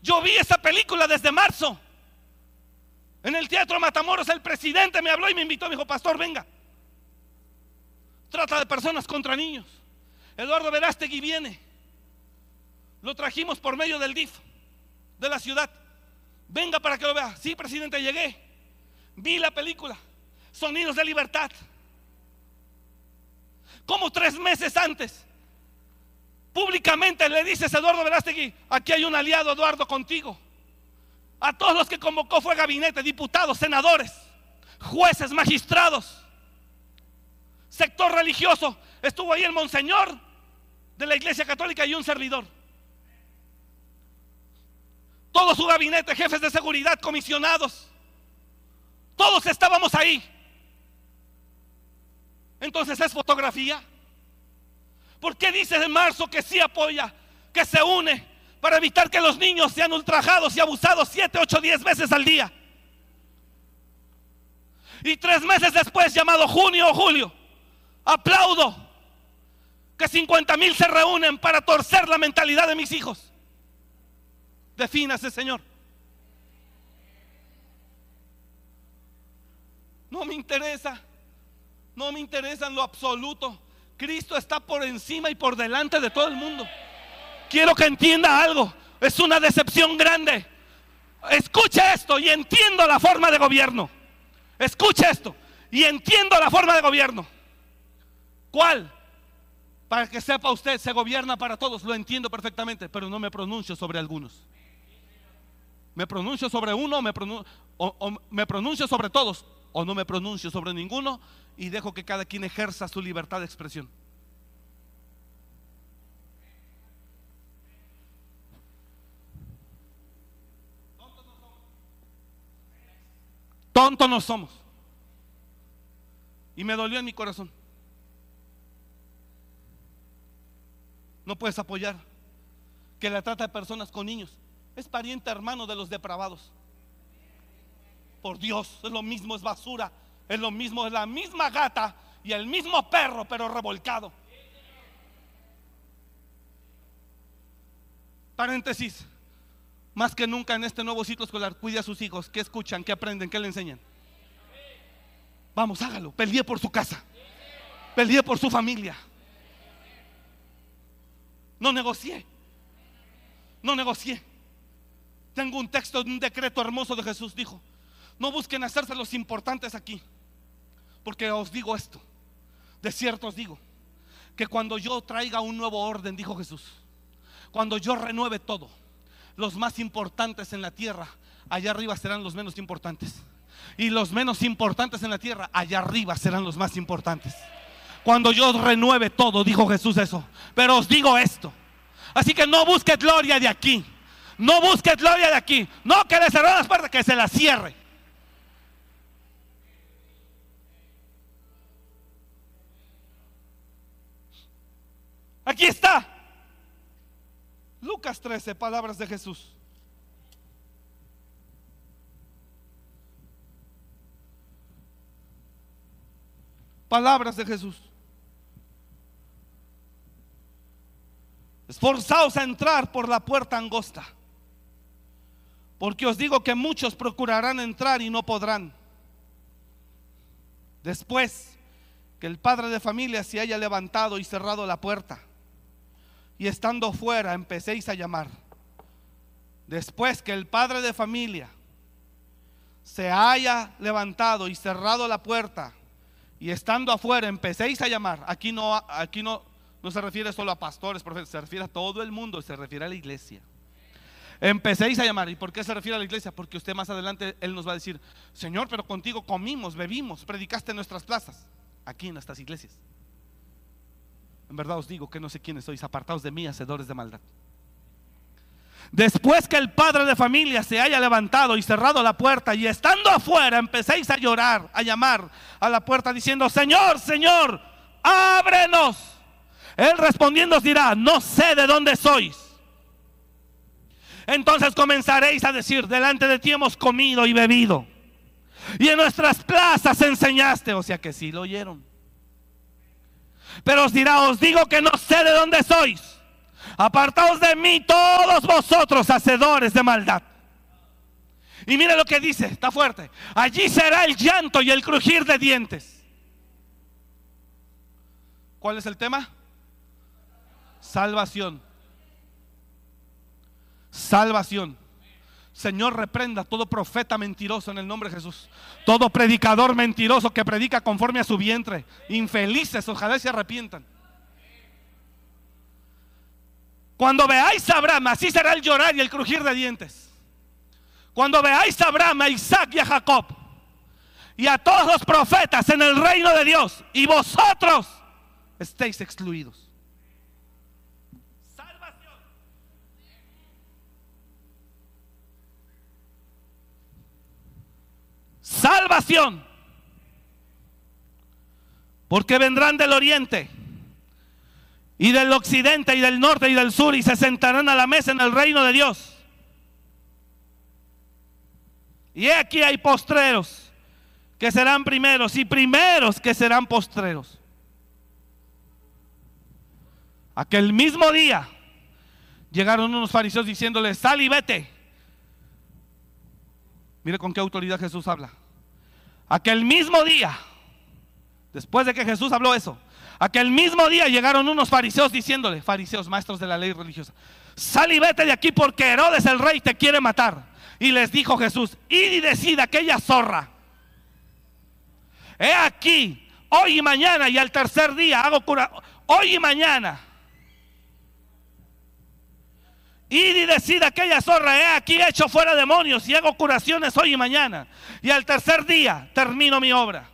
Yo vi esa película desde marzo. En el Teatro Matamoros el presidente me habló y me invitó, me dijo, pastor, venga. Trata de personas contra niños. Eduardo Verástegui viene. Lo trajimos por medio del DIF de la ciudad. Venga para que lo vea. Sí, presidente, llegué. Vi la película. Sonidos de libertad. Como tres meses antes, públicamente le dices a Eduardo Verástegui, aquí hay un aliado, Eduardo, contigo. A todos los que convocó fue gabinete, diputados, senadores, jueces, magistrados, sector religioso. Estuvo ahí el monseñor de la Iglesia Católica y un servidor. Todo su gabinete, jefes de seguridad, comisionados. Todos estábamos ahí. Entonces es fotografía. ¿Por qué dice en marzo que sí apoya, que se une? Para evitar que los niños sean ultrajados y abusados siete, ocho, diez veces al día. Y tres meses después, llamado junio o julio, aplaudo que 50 mil se reúnen para torcer la mentalidad de mis hijos. Defínase, Señor. No me interesa, no me interesa en lo absoluto. Cristo está por encima y por delante de todo el mundo quiero que entienda algo. Es una decepción grande. Escucha esto y entiendo la forma de gobierno. Escucha esto y entiendo la forma de gobierno. ¿Cuál? Para que sepa usted, se gobierna para todos, lo entiendo perfectamente, pero no me pronuncio sobre algunos. Me pronuncio sobre uno me o me pronuncio sobre todos. o no me pronuncio sobre ninguno y dejo que cada quien ejerza su libertad de expresión. Tontos no somos. Y me dolió en mi corazón. No puedes apoyar que la trata de personas con niños. Es pariente hermano de los depravados. Por Dios, es lo mismo, es basura. Es lo mismo, es la misma gata y el mismo perro, pero revolcado. Paréntesis. Más que nunca en este nuevo ciclo escolar, cuide a sus hijos. ¿Qué escuchan? ¿Qué aprenden? ¿Qué le enseñan? Vamos, hágalo. Pelee por su casa. Pelee por su familia. No negocié. No negocié. Tengo un texto un decreto hermoso de Jesús. Dijo, no busquen hacerse los importantes aquí. Porque os digo esto. De cierto os digo. Que cuando yo traiga un nuevo orden, dijo Jesús. Cuando yo renueve todo los más importantes en la tierra, allá arriba serán los menos importantes. Y los menos importantes en la tierra, allá arriba serán los más importantes. Cuando yo renueve todo, dijo Jesús eso. Pero os digo esto. Así que no busques gloria de aquí. No busques gloria de aquí. No que le cerrar las puertas, que se las cierre. Aquí está. Lucas 13, palabras de Jesús. Palabras de Jesús. Esforzaos a entrar por la puerta angosta, porque os digo que muchos procurarán entrar y no podrán. Después que el padre de familia se haya levantado y cerrado la puerta, y estando fuera empecéis a llamar. Después que el padre de familia se haya levantado y cerrado la puerta y estando afuera empecéis a llamar. Aquí no, aquí no, no se refiere solo a pastores, se refiere a todo el mundo, se refiere a la iglesia. Empecéis a llamar. ¿Y por qué se refiere a la iglesia? Porque usted más adelante, Él nos va a decir, Señor, pero contigo comimos, bebimos, predicaste en nuestras plazas, aquí en nuestras iglesias. En verdad os digo que no sé quiénes sois, apartados de mí, hacedores de maldad. Después que el padre de familia se haya levantado y cerrado la puerta y estando afuera empecéis a llorar, a llamar a la puerta diciendo, Señor, Señor, ábrenos. Él respondiendo os dirá, no sé de dónde sois. Entonces comenzaréis a decir, delante de ti hemos comido y bebido. Y en nuestras plazas enseñaste, o sea que sí lo oyeron. Pero os dirá, os digo que no sé de dónde sois. Apartaos de mí todos vosotros, hacedores de maldad. Y mire lo que dice, está fuerte. Allí será el llanto y el crujir de dientes. ¿Cuál es el tema? Salvación. Salvación. Señor, reprenda todo profeta mentiroso en el nombre de Jesús. Todo predicador mentiroso que predica conforme a su vientre. Infelices, ojalá se arrepientan. Cuando veáis a Abraham, así será el llorar y el crujir de dientes. Cuando veáis a Abraham, a Isaac y a Jacob, y a todos los profetas en el reino de Dios, y vosotros estéis excluidos. Salvación. Porque vendrán del oriente y del occidente y del norte y del sur y se sentarán a la mesa en el reino de Dios. Y aquí hay postreros que serán primeros y primeros que serán postreros. Aquel mismo día llegaron unos fariseos diciéndole, sal y vete. Mire con qué autoridad Jesús habla. Aquel mismo día, después de que Jesús habló eso, aquel mismo día llegaron unos fariseos diciéndole, fariseos, maestros de la ley religiosa, sal y vete de aquí porque Herodes el rey te quiere matar. Y les dijo Jesús, id y decid aquella zorra. He aquí, hoy y mañana y al tercer día hago cura, hoy y mañana. Id y decida aquella zorra, he aquí hecho fuera demonios y hago curaciones hoy y mañana. Y al tercer día termino mi obra.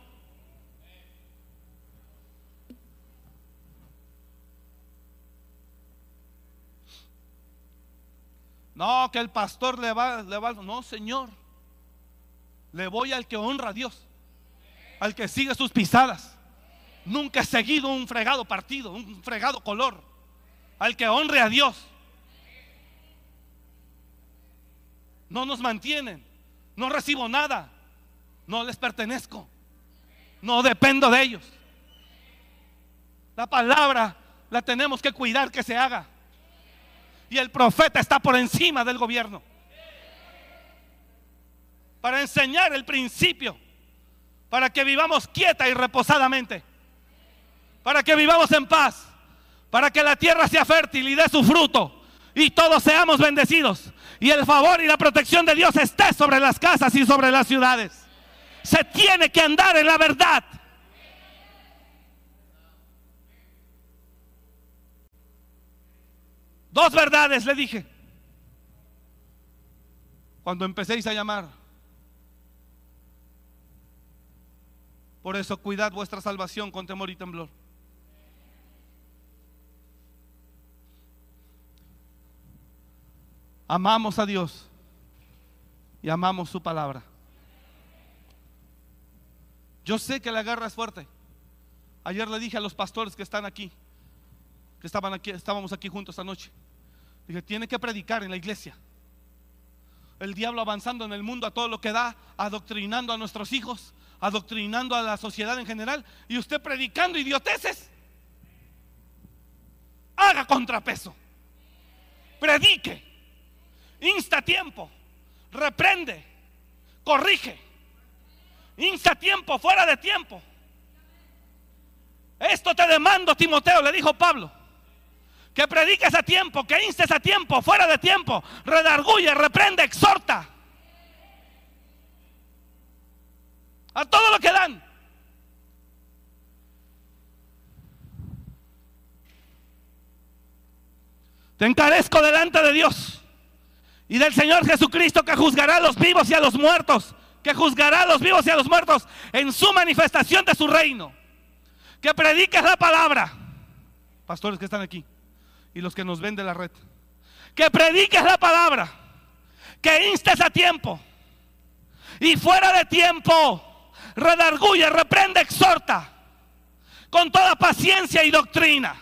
No, que el pastor le va, le va. No, Señor. Le voy al que honra a Dios. Al que sigue sus pisadas. Nunca he seguido un fregado partido, un fregado color. Al que honre a Dios. No nos mantienen. No recibo nada. No les pertenezco. No dependo de ellos. La palabra la tenemos que cuidar que se haga. Y el profeta está por encima del gobierno. Para enseñar el principio. Para que vivamos quieta y reposadamente. Para que vivamos en paz. Para que la tierra sea fértil y dé su fruto. Y todos seamos bendecidos. Y el favor y la protección de Dios esté sobre las casas y sobre las ciudades. Se tiene que andar en la verdad. Dos verdades le dije. Cuando empecéis a llamar. Por eso cuidad vuestra salvación con temor y temblor. Amamos a Dios y amamos su palabra. Yo sé que la guerra es fuerte. Ayer le dije a los pastores que están aquí, que estaban aquí, estábamos aquí juntos esta noche. Dije, tiene que predicar en la iglesia. El diablo avanzando en el mundo a todo lo que da, adoctrinando a nuestros hijos, adoctrinando a la sociedad en general, y usted predicando idioteces. Haga contrapeso. Predique. Insta tiempo. Reprende. Corrige. Insta tiempo, fuera de tiempo. Esto te demando, Timoteo, le dijo Pablo que prediques a tiempo, que instes a tiempo, fuera de tiempo, redarguye, reprende, exhorta. A todo lo que dan. Te encarezco delante de Dios y del Señor Jesucristo que juzgará a los vivos y a los muertos, que juzgará a los vivos y a los muertos en su manifestación de su reino. Que prediques la palabra. Pastores que están aquí y los que nos ven de la red. Que prediques la palabra, que instes a tiempo y fuera de tiempo, redarguye, reprende, exhorta con toda paciencia y doctrina.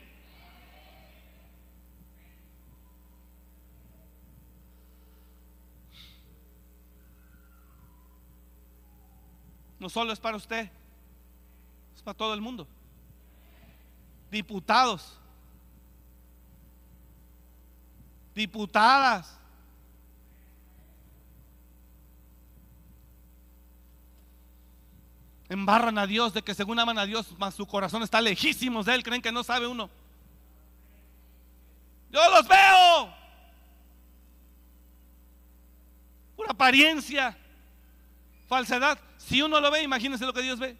No solo es para usted, es para todo el mundo. Diputados, diputadas. Embarran a Dios de que según aman a Dios, más su corazón está lejísimos de Él, creen que no sabe uno. Yo los veo. Pura apariencia, falsedad. Si uno lo ve, imagínense lo que Dios ve.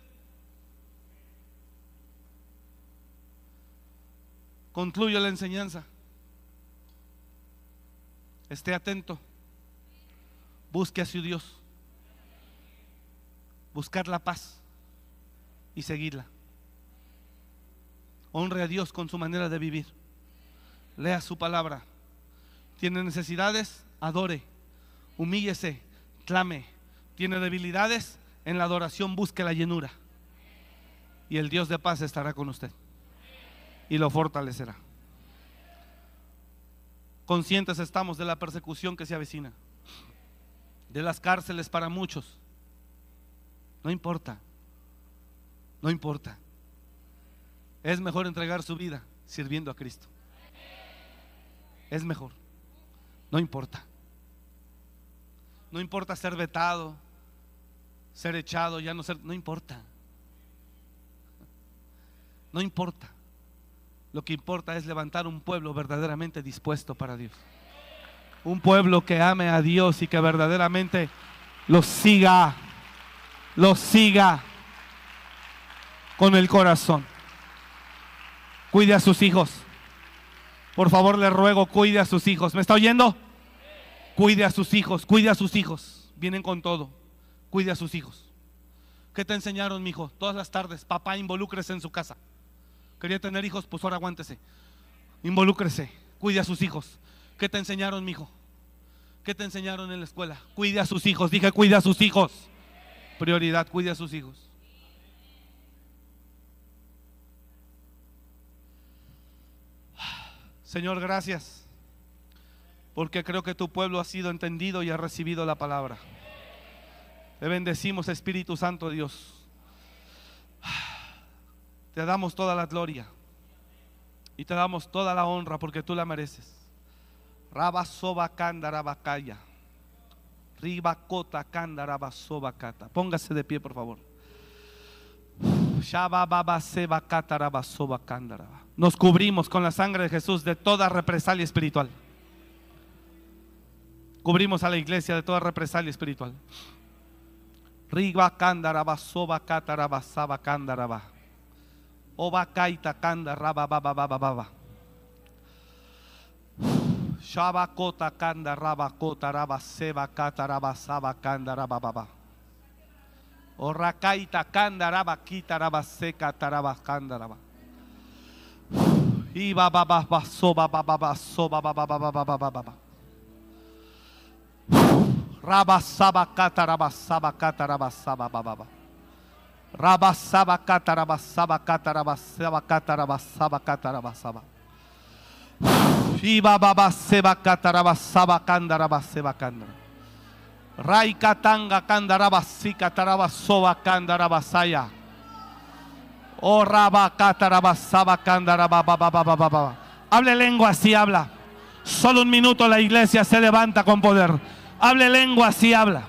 Concluyo la enseñanza. Esté atento. Busque a su Dios. Buscar la paz y seguirla. Honre a Dios con su manera de vivir. Lea su palabra. Tiene necesidades, adore. Humíllese, clame. Tiene debilidades, en la adoración busque la llenura. Y el Dios de paz estará con usted. Y lo fortalecerá. Conscientes estamos de la persecución que se avecina, de las cárceles para muchos. No importa, no importa. Es mejor entregar su vida sirviendo a Cristo. Es mejor, no importa. No importa ser vetado, ser echado, ya no ser, no importa. No importa. Lo que importa es levantar un pueblo verdaderamente dispuesto para Dios. Un pueblo que ame a Dios y que verdaderamente lo siga, lo siga con el corazón. Cuide a sus hijos. Por favor, le ruego, cuide a sus hijos. ¿Me está oyendo? Cuide a sus hijos, cuide a sus hijos. Vienen con todo. Cuide a sus hijos. ¿Qué te enseñaron, mi hijo? Todas las tardes, papá, involúcrese en su casa. Quería tener hijos, pues ahora aguántese. Involúcrese, cuide a sus hijos. ¿Qué te enseñaron, mi hijo? ¿Qué te enseñaron en la escuela? Cuide a sus hijos. Dije, cuide a sus hijos. Prioridad, cuide a sus hijos. Señor, gracias. Porque creo que tu pueblo ha sido entendido y ha recibido la palabra. Te bendecimos, Espíritu Santo Dios. Te damos toda la gloria y te damos toda la honra porque tú la mereces. Ribacota candarabasobacata. Póngase de pie, por favor. Nos cubrimos con la sangre de Jesús de toda represalia espiritual. Cubrimos a la iglesia de toda represalia espiritual. Riba candaraba, soba cataraba, saba candaraba. Oba kaita kanda raba baba baba baba. Shaba kota kanda raba kota raba seba kata raba saba kanda raba baba. Orakaita kanda raba kita raba seka taraba kanda raba. Iba baba baba soba baba baba soba baba baba baba baba. Raba Rai katanga candarabasi catarabasoba candarabasaya. O raba catarabasaba candarababababababa. Hable lengua así habla. Solo un minuto la iglesia se levanta con poder. Hable lengua así habla.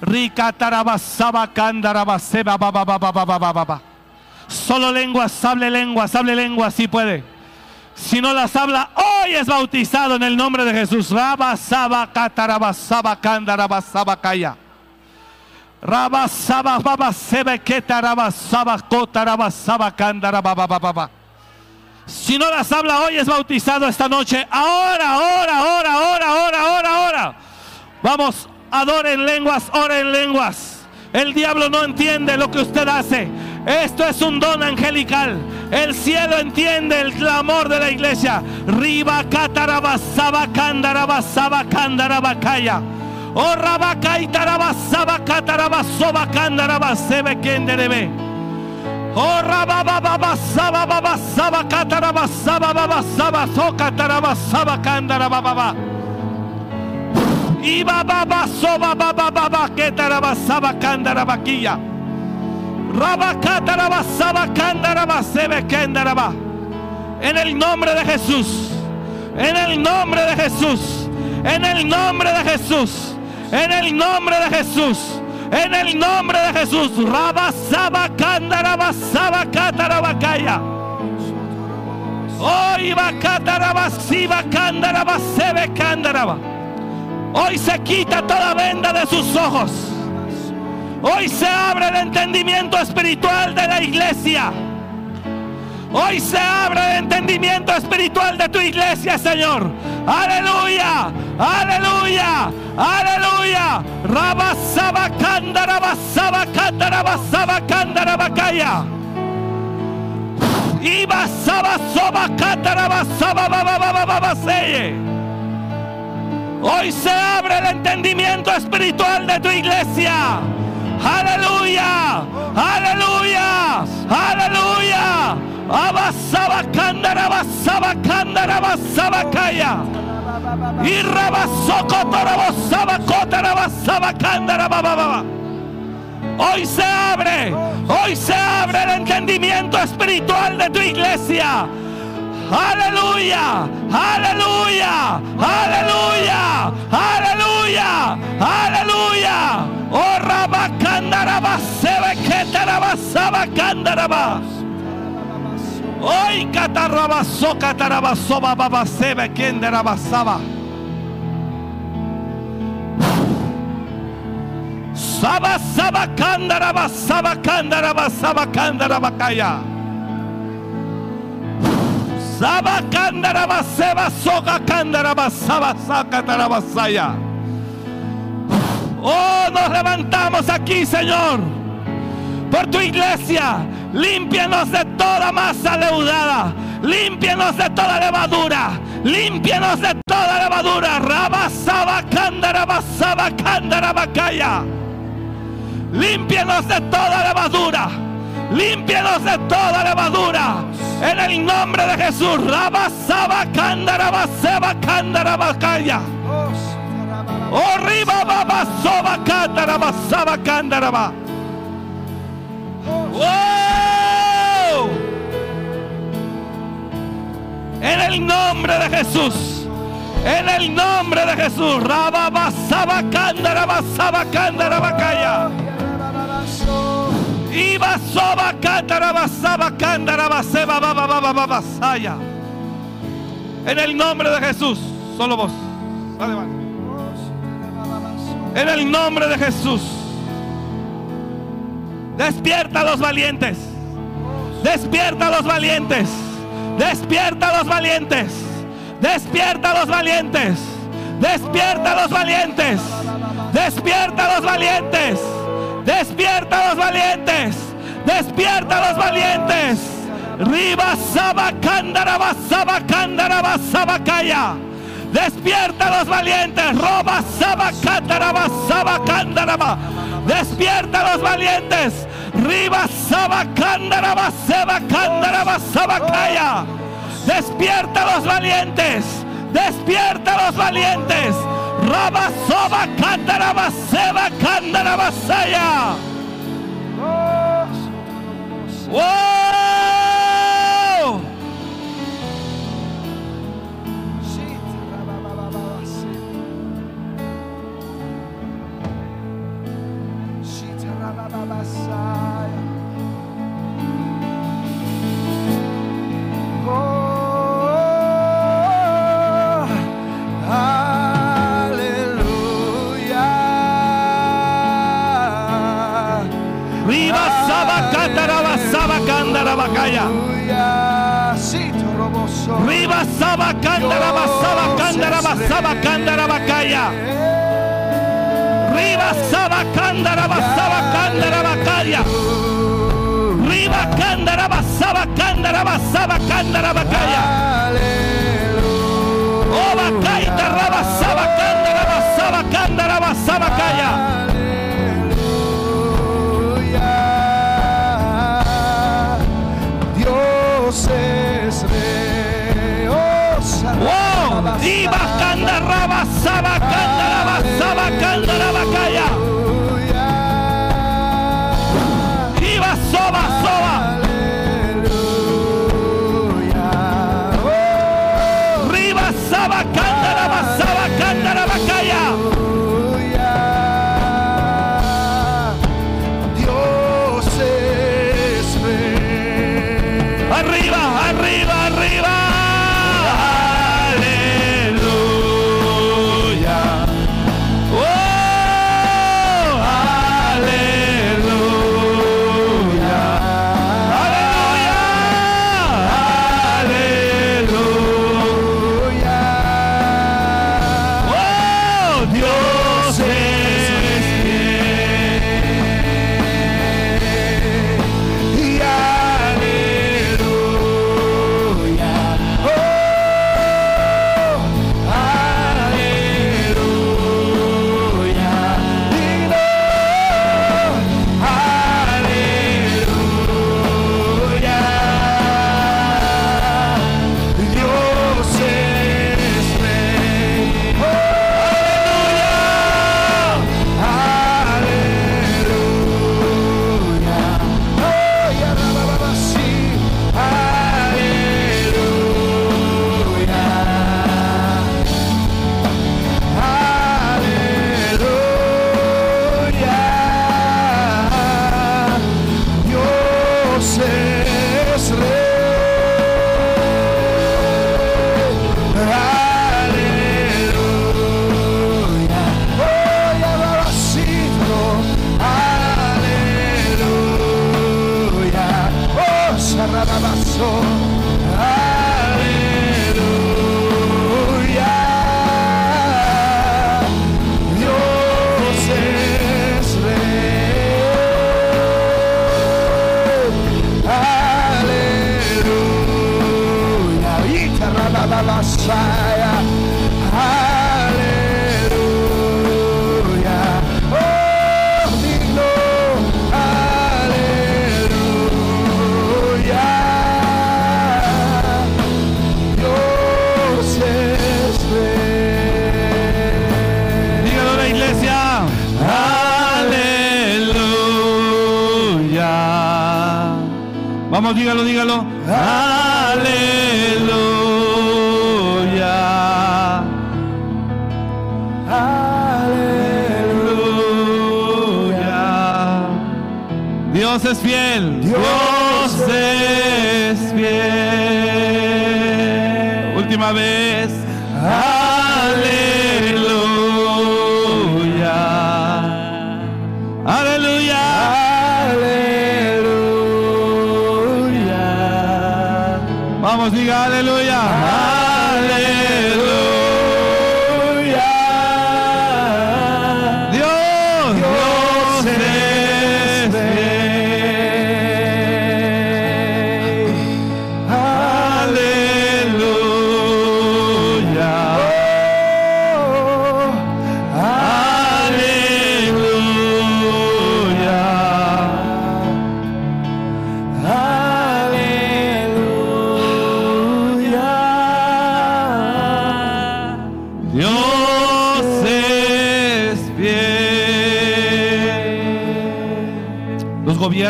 Rica tarabasaba candarabaseba baba baba baba baba. Solo lenguas, hable lenguas, hable lenguas, si puede. Si no las habla, hoy es bautizado en el nombre de Jesús. Rabasaba catarabasaba candarabasaba calla. Rabasaba baba sebe ketarabasaba cotarabasaba candarababa baba. Si no las habla, hoy es bautizado esta noche. Ahora, ahora, ahora, ahora, ahora, ahora, ahora. Vamos, adoren lenguas, oren lenguas. El diablo no entiende lo que usted hace. Esto es un don angelical. El cielo entiende el clamor de la iglesia. Riba catarabasaba candarabasaba candarabacaya. Oh rabaca y tarabasaba catarabasoba candarabasebe kenderebe. Oh rabababasaba babasaba catarabasaba babasaba so catarabasaba candarababa. Iba baba soba baba baba que tarabasaba candarabaquilla. Rabacatarabasaba candarabasebe kendaraba. En el nombre de Jesús. En el nombre de Jesús. En el nombre de Jesús. En el nombre de Jesús. En el nombre de Jesús. Rabasaba candarabasaba catarabacaya. Oh, iba catarabasiba candarabasebe candaraba. Hoy se quita toda venda de sus ojos. Hoy se abre el entendimiento espiritual de la iglesia. Hoy se abre el entendimiento espiritual de tu iglesia, Señor. Aleluya, aleluya, aleluya. Rabasaba candarabasaba candarabasaba candarabacaya. Iba saba soba candarabasaba bababababaseye. Hoy se abre el entendimiento espiritual de tu iglesia. Aleluya, aleluya, aleluya. Abasaba candarabasaba candarabasaba calla. Y rabasoko tarabasaba cotarabasaba candarababa. Hoy se abre, hoy se abre el entendimiento espiritual de tu iglesia aleluya, aleluya, aleluya, aleluya, aleluya. Oh Rabacandaraba, Sebequetarabasaba Candarabas. Hoy catarrabaso, catarabaso, bababa, sebe, kenderabasaba. Saba, saba, candaraba, saba, candaraba, saba, candarabacaya. Oh, nos levantamos aquí, Señor, por tu iglesia. Límpianos de toda masa leudada. Límpianos de toda levadura. Límpianos de toda levadura. Rabasaba, candaraba, saba, candaraba, calla. Límpianos de toda levadura. Límpienos de toda levadura. En el nombre de Jesús. Rabasaba candarabaseba candarabacaya. Orriba oh, babasoba candarabasaba candaraba. ¡Wow! En el nombre de Jesús. En el nombre de Jesús. Rababasaba candarabasaba candarabacaya. Iba soba candaraba saba candaraba seba baba baba baba saya. En el nombre de Jesús, solo vos. En el nombre de Jesús. Despierta a los valientes. Despierta a los valientes. Despierta a los valientes. Despierta a los valientes. Despierta a los valientes. Despierta a los valientes. Despierta a los valientes. Despierta a los valientes. Riba saba candaraba saba candaraba saba calla. Despierta a los valientes. Roba saba candaraba saba candaraba. Despierta a los valientes. Riba saba candaraba saba candaraba saba calla. Despierta a los valientes. Despierta a los valientes. Rabasoba candarabaseba candarabasaya. Oh, Riba sabacándara basabacándara basabacándara bacaya. Riba sabacándara basabacándara bacaya. Riba cándara basabacándara basabacándara bacaya. Oh bacaya, rabasabacándara basabacándara basabacaya. rabasanda, rabasaba,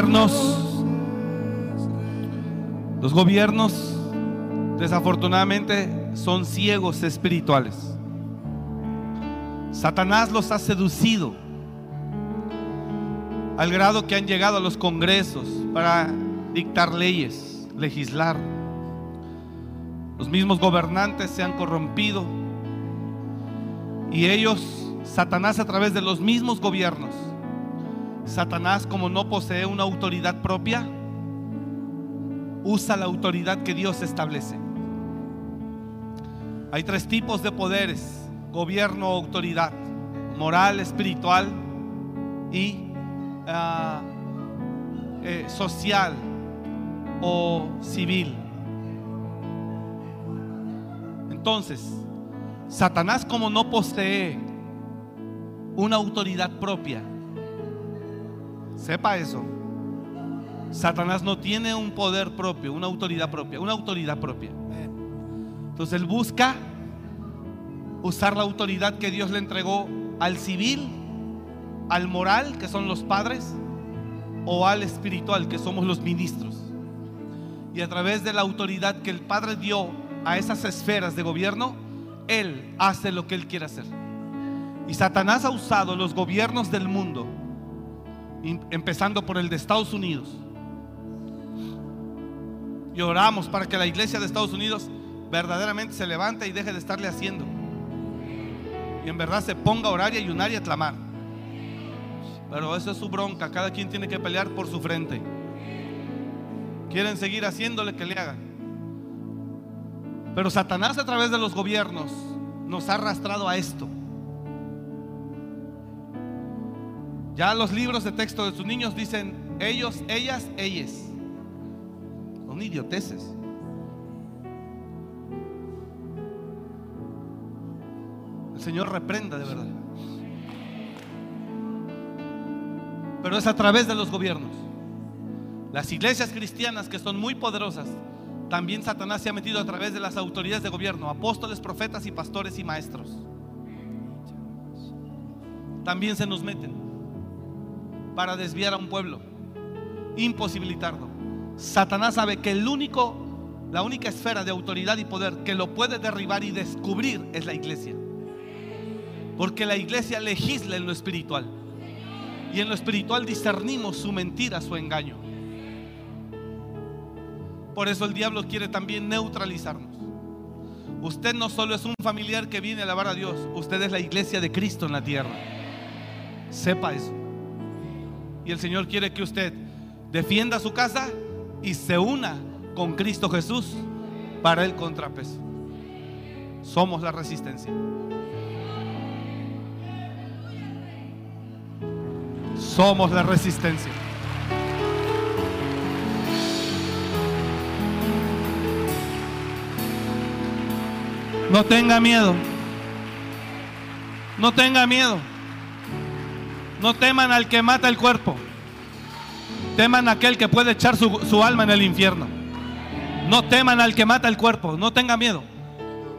los gobiernos desafortunadamente son ciegos espirituales. Satanás los ha seducido al grado que han llegado a los congresos para dictar leyes, legislar. Los mismos gobernantes se han corrompido y ellos, Satanás a través de los mismos gobiernos, Satanás como no posee una autoridad propia, usa la autoridad que Dios establece. Hay tres tipos de poderes, gobierno o autoridad, moral, espiritual y ah, eh, social o civil. Entonces, Satanás como no posee una autoridad propia, sepa eso. Satanás no tiene un poder propio, una autoridad propia, una autoridad propia. Entonces él busca usar la autoridad que Dios le entregó al civil, al moral, que son los padres, o al espiritual, que somos los ministros. Y a través de la autoridad que el Padre dio a esas esferas de gobierno, Él hace lo que Él quiere hacer. Y Satanás ha usado los gobiernos del mundo, empezando por el de Estados Unidos. Y oramos para que la iglesia de Estados Unidos verdaderamente se levante y deje de estarle haciendo. Y en verdad se ponga a orar y ayunar y a clamar. Pero eso es su bronca. Cada quien tiene que pelear por su frente. Quieren seguir haciéndole que le hagan. Pero Satanás a través de los gobiernos nos ha arrastrado a esto. Ya los libros de texto de sus niños dicen ellos, ellas, ellas. Son idioteces. El Señor reprenda de verdad. Pero es a través de los gobiernos. Las iglesias cristianas que son muy poderosas, también Satanás se ha metido a través de las autoridades de gobierno, apóstoles, profetas y pastores y maestros. También se nos meten para desviar a un pueblo, imposibilitarlo. Satanás sabe que el único, la única esfera de autoridad y poder que lo puede derribar y descubrir es la iglesia. Porque la iglesia legisla en lo espiritual. Y en lo espiritual discernimos su mentira, su engaño. Por eso el diablo quiere también neutralizarnos. Usted no solo es un familiar que viene a alabar a Dios, usted es la iglesia de Cristo en la tierra. Sepa eso. Y el Señor quiere que usted defienda su casa y se una con Cristo Jesús para el contrapeso. Somos la resistencia. Somos la resistencia. No tenga miedo. No tenga miedo. No teman al que mata el cuerpo. Teman a aquel que puede echar su, su alma en el infierno. No teman al que mata el cuerpo. No tenga miedo.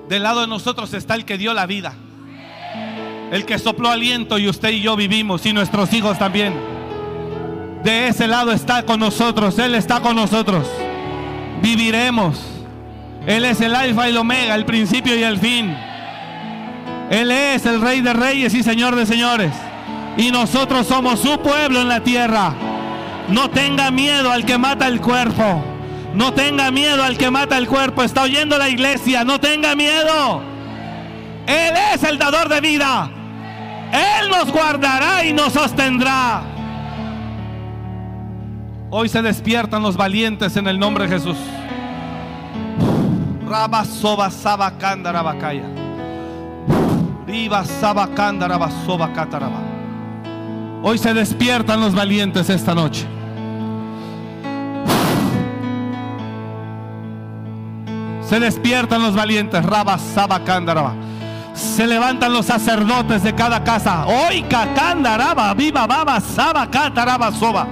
Del lado de nosotros está el que dio la vida. El que sopló aliento y usted y yo vivimos y nuestros hijos también. De ese lado está con nosotros. Él está con nosotros. viviremos. Él es el alfa y el omega, el principio y el fin. Él es el rey de reyes y señor de señores. Y nosotros somos su pueblo en la tierra. No tenga miedo al que mata el cuerpo. No tenga miedo al que mata el cuerpo. Está oyendo la iglesia. No tenga miedo. Él es el dador de vida. Él nos guardará y nos sostendrá. Hoy se despiertan los valientes en el nombre de Jesús. Raba soba saba cándara bacaya. Riba saba cándara basoba cataraba. Hoy se despiertan los valientes esta noche. Se despiertan los valientes. Raba saba cándaraba. Se levantan los sacerdotes de cada casa. Hoy cacándaraba, viva baba, saba cataraba soba.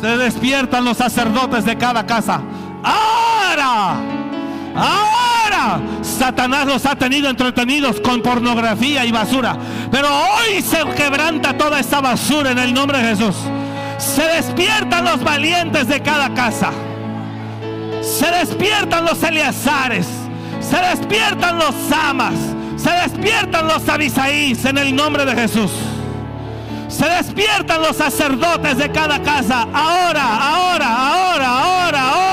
Se despiertan los sacerdotes de cada casa. Ahora, Satanás los ha tenido entretenidos con pornografía y basura. Pero hoy se quebranta toda esta basura en el nombre de Jesús. Se despiertan los valientes de cada casa. Se despiertan los Eleazares. Se despiertan los Samas. Se despiertan los Abisaís en el nombre de Jesús. Se despiertan los sacerdotes de cada casa. Ahora, ahora, ahora, ahora, ahora.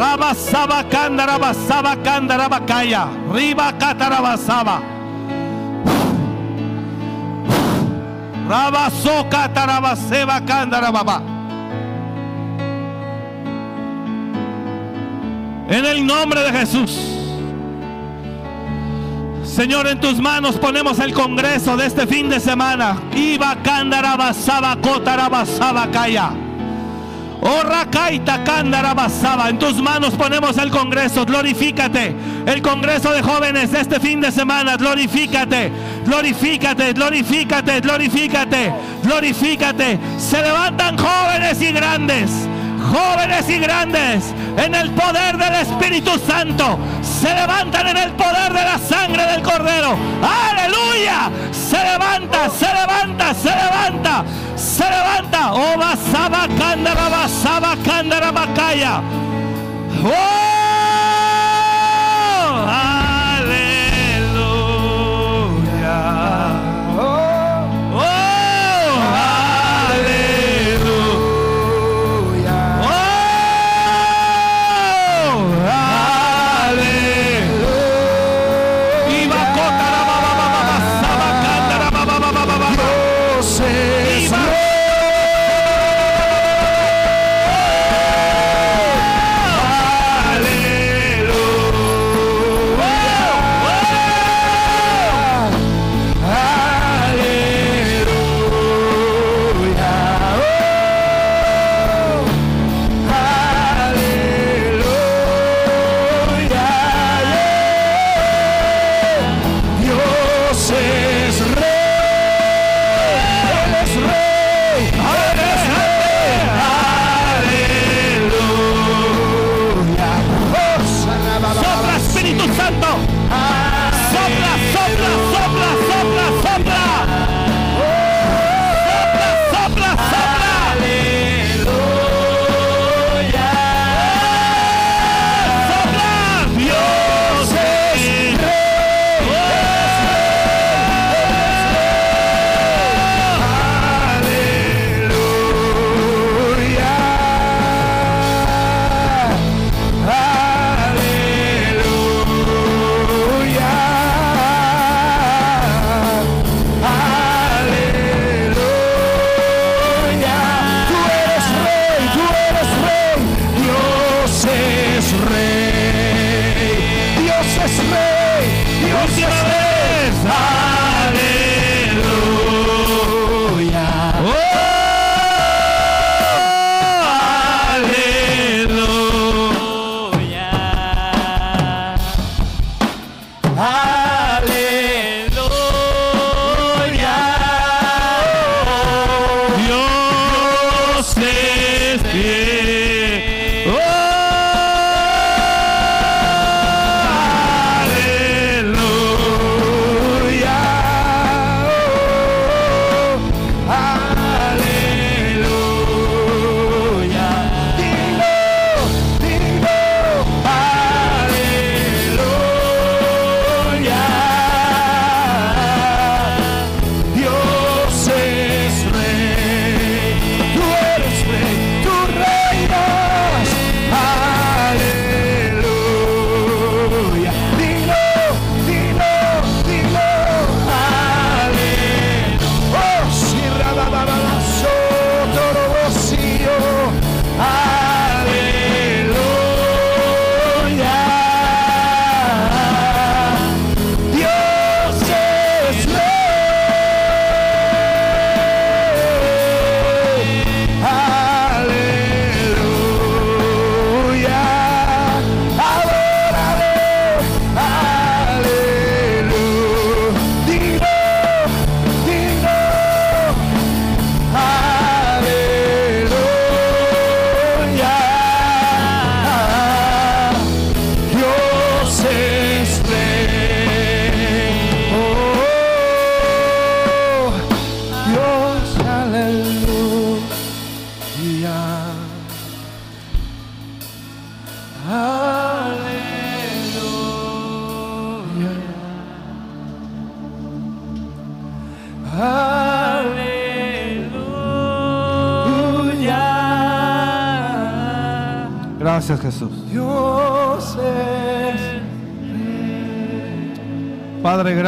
Rabasaba candarabasaba candarabacaya. Riba catarabasaba. Rabaso catarabaseba candarababa. En el nombre de Jesús. Señor, en tus manos ponemos el congreso de este fin de semana. Iba candarabasaba cotarabasaba calla. Oh en tus manos ponemos el congreso, glorifícate. El congreso de jóvenes de este fin de semana, glorifícate, glorifícate, glorifícate, glorifícate, glorifícate. Se levantan jóvenes y grandes, jóvenes y grandes, en el poder del Espíritu Santo. Se levantan en el poder de la sangre del Cordero. Aleluya. Se levanta, se levanta, se levanta, se levanta. Oh, Oba Sabacanda, Rabacaya. ¡Oh!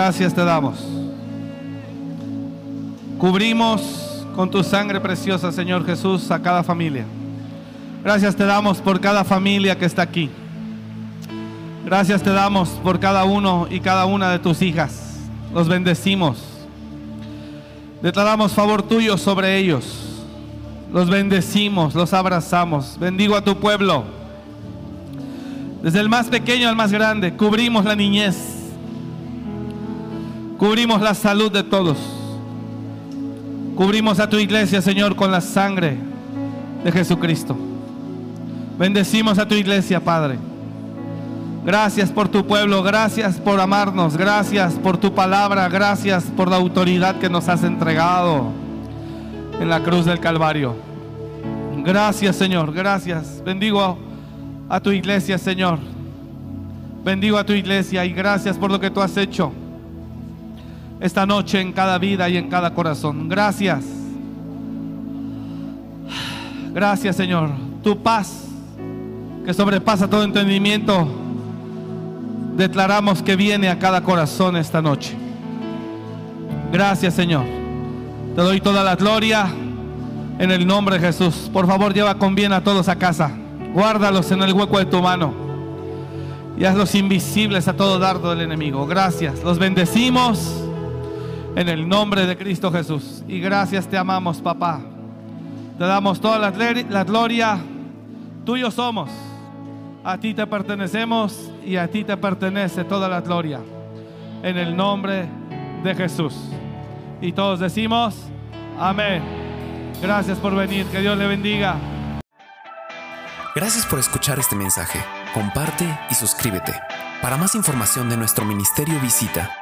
Gracias te damos. Cubrimos con tu sangre preciosa, Señor Jesús, a cada familia. Gracias te damos por cada familia que está aquí. Gracias te damos por cada uno y cada una de tus hijas. Los bendecimos. Declaramos favor tuyo sobre ellos. Los bendecimos, los abrazamos. Bendigo a tu pueblo. Desde el más pequeño al más grande, cubrimos la niñez. Cubrimos la salud de todos. Cubrimos a tu iglesia, Señor, con la sangre de Jesucristo. Bendecimos a tu iglesia, Padre. Gracias por tu pueblo, gracias por amarnos, gracias por tu palabra, gracias por la autoridad que nos has entregado en la cruz del Calvario. Gracias, Señor, gracias. Bendigo a tu iglesia, Señor. Bendigo a tu iglesia y gracias por lo que tú has hecho esta noche en cada vida y en cada corazón. Gracias. Gracias, Señor. Tu paz que sobrepasa todo entendimiento, declaramos que viene a cada corazón esta noche. Gracias, Señor. Te doy toda la gloria en el nombre de Jesús. Por favor, lleva con bien a todos a casa. Guárdalos en el hueco de tu mano. Y hazlos invisibles a todo dardo del enemigo. Gracias. Los bendecimos en el nombre de Cristo Jesús. Y gracias te amamos, papá. Te damos toda la, la gloria. Tuyo somos. A ti te pertenecemos y a ti te pertenece toda la gloria. En el nombre de Jesús. Y todos decimos, amén. Gracias por venir. Que Dios le bendiga. Gracias por escuchar este mensaje. Comparte y suscríbete. Para más información de nuestro ministerio visita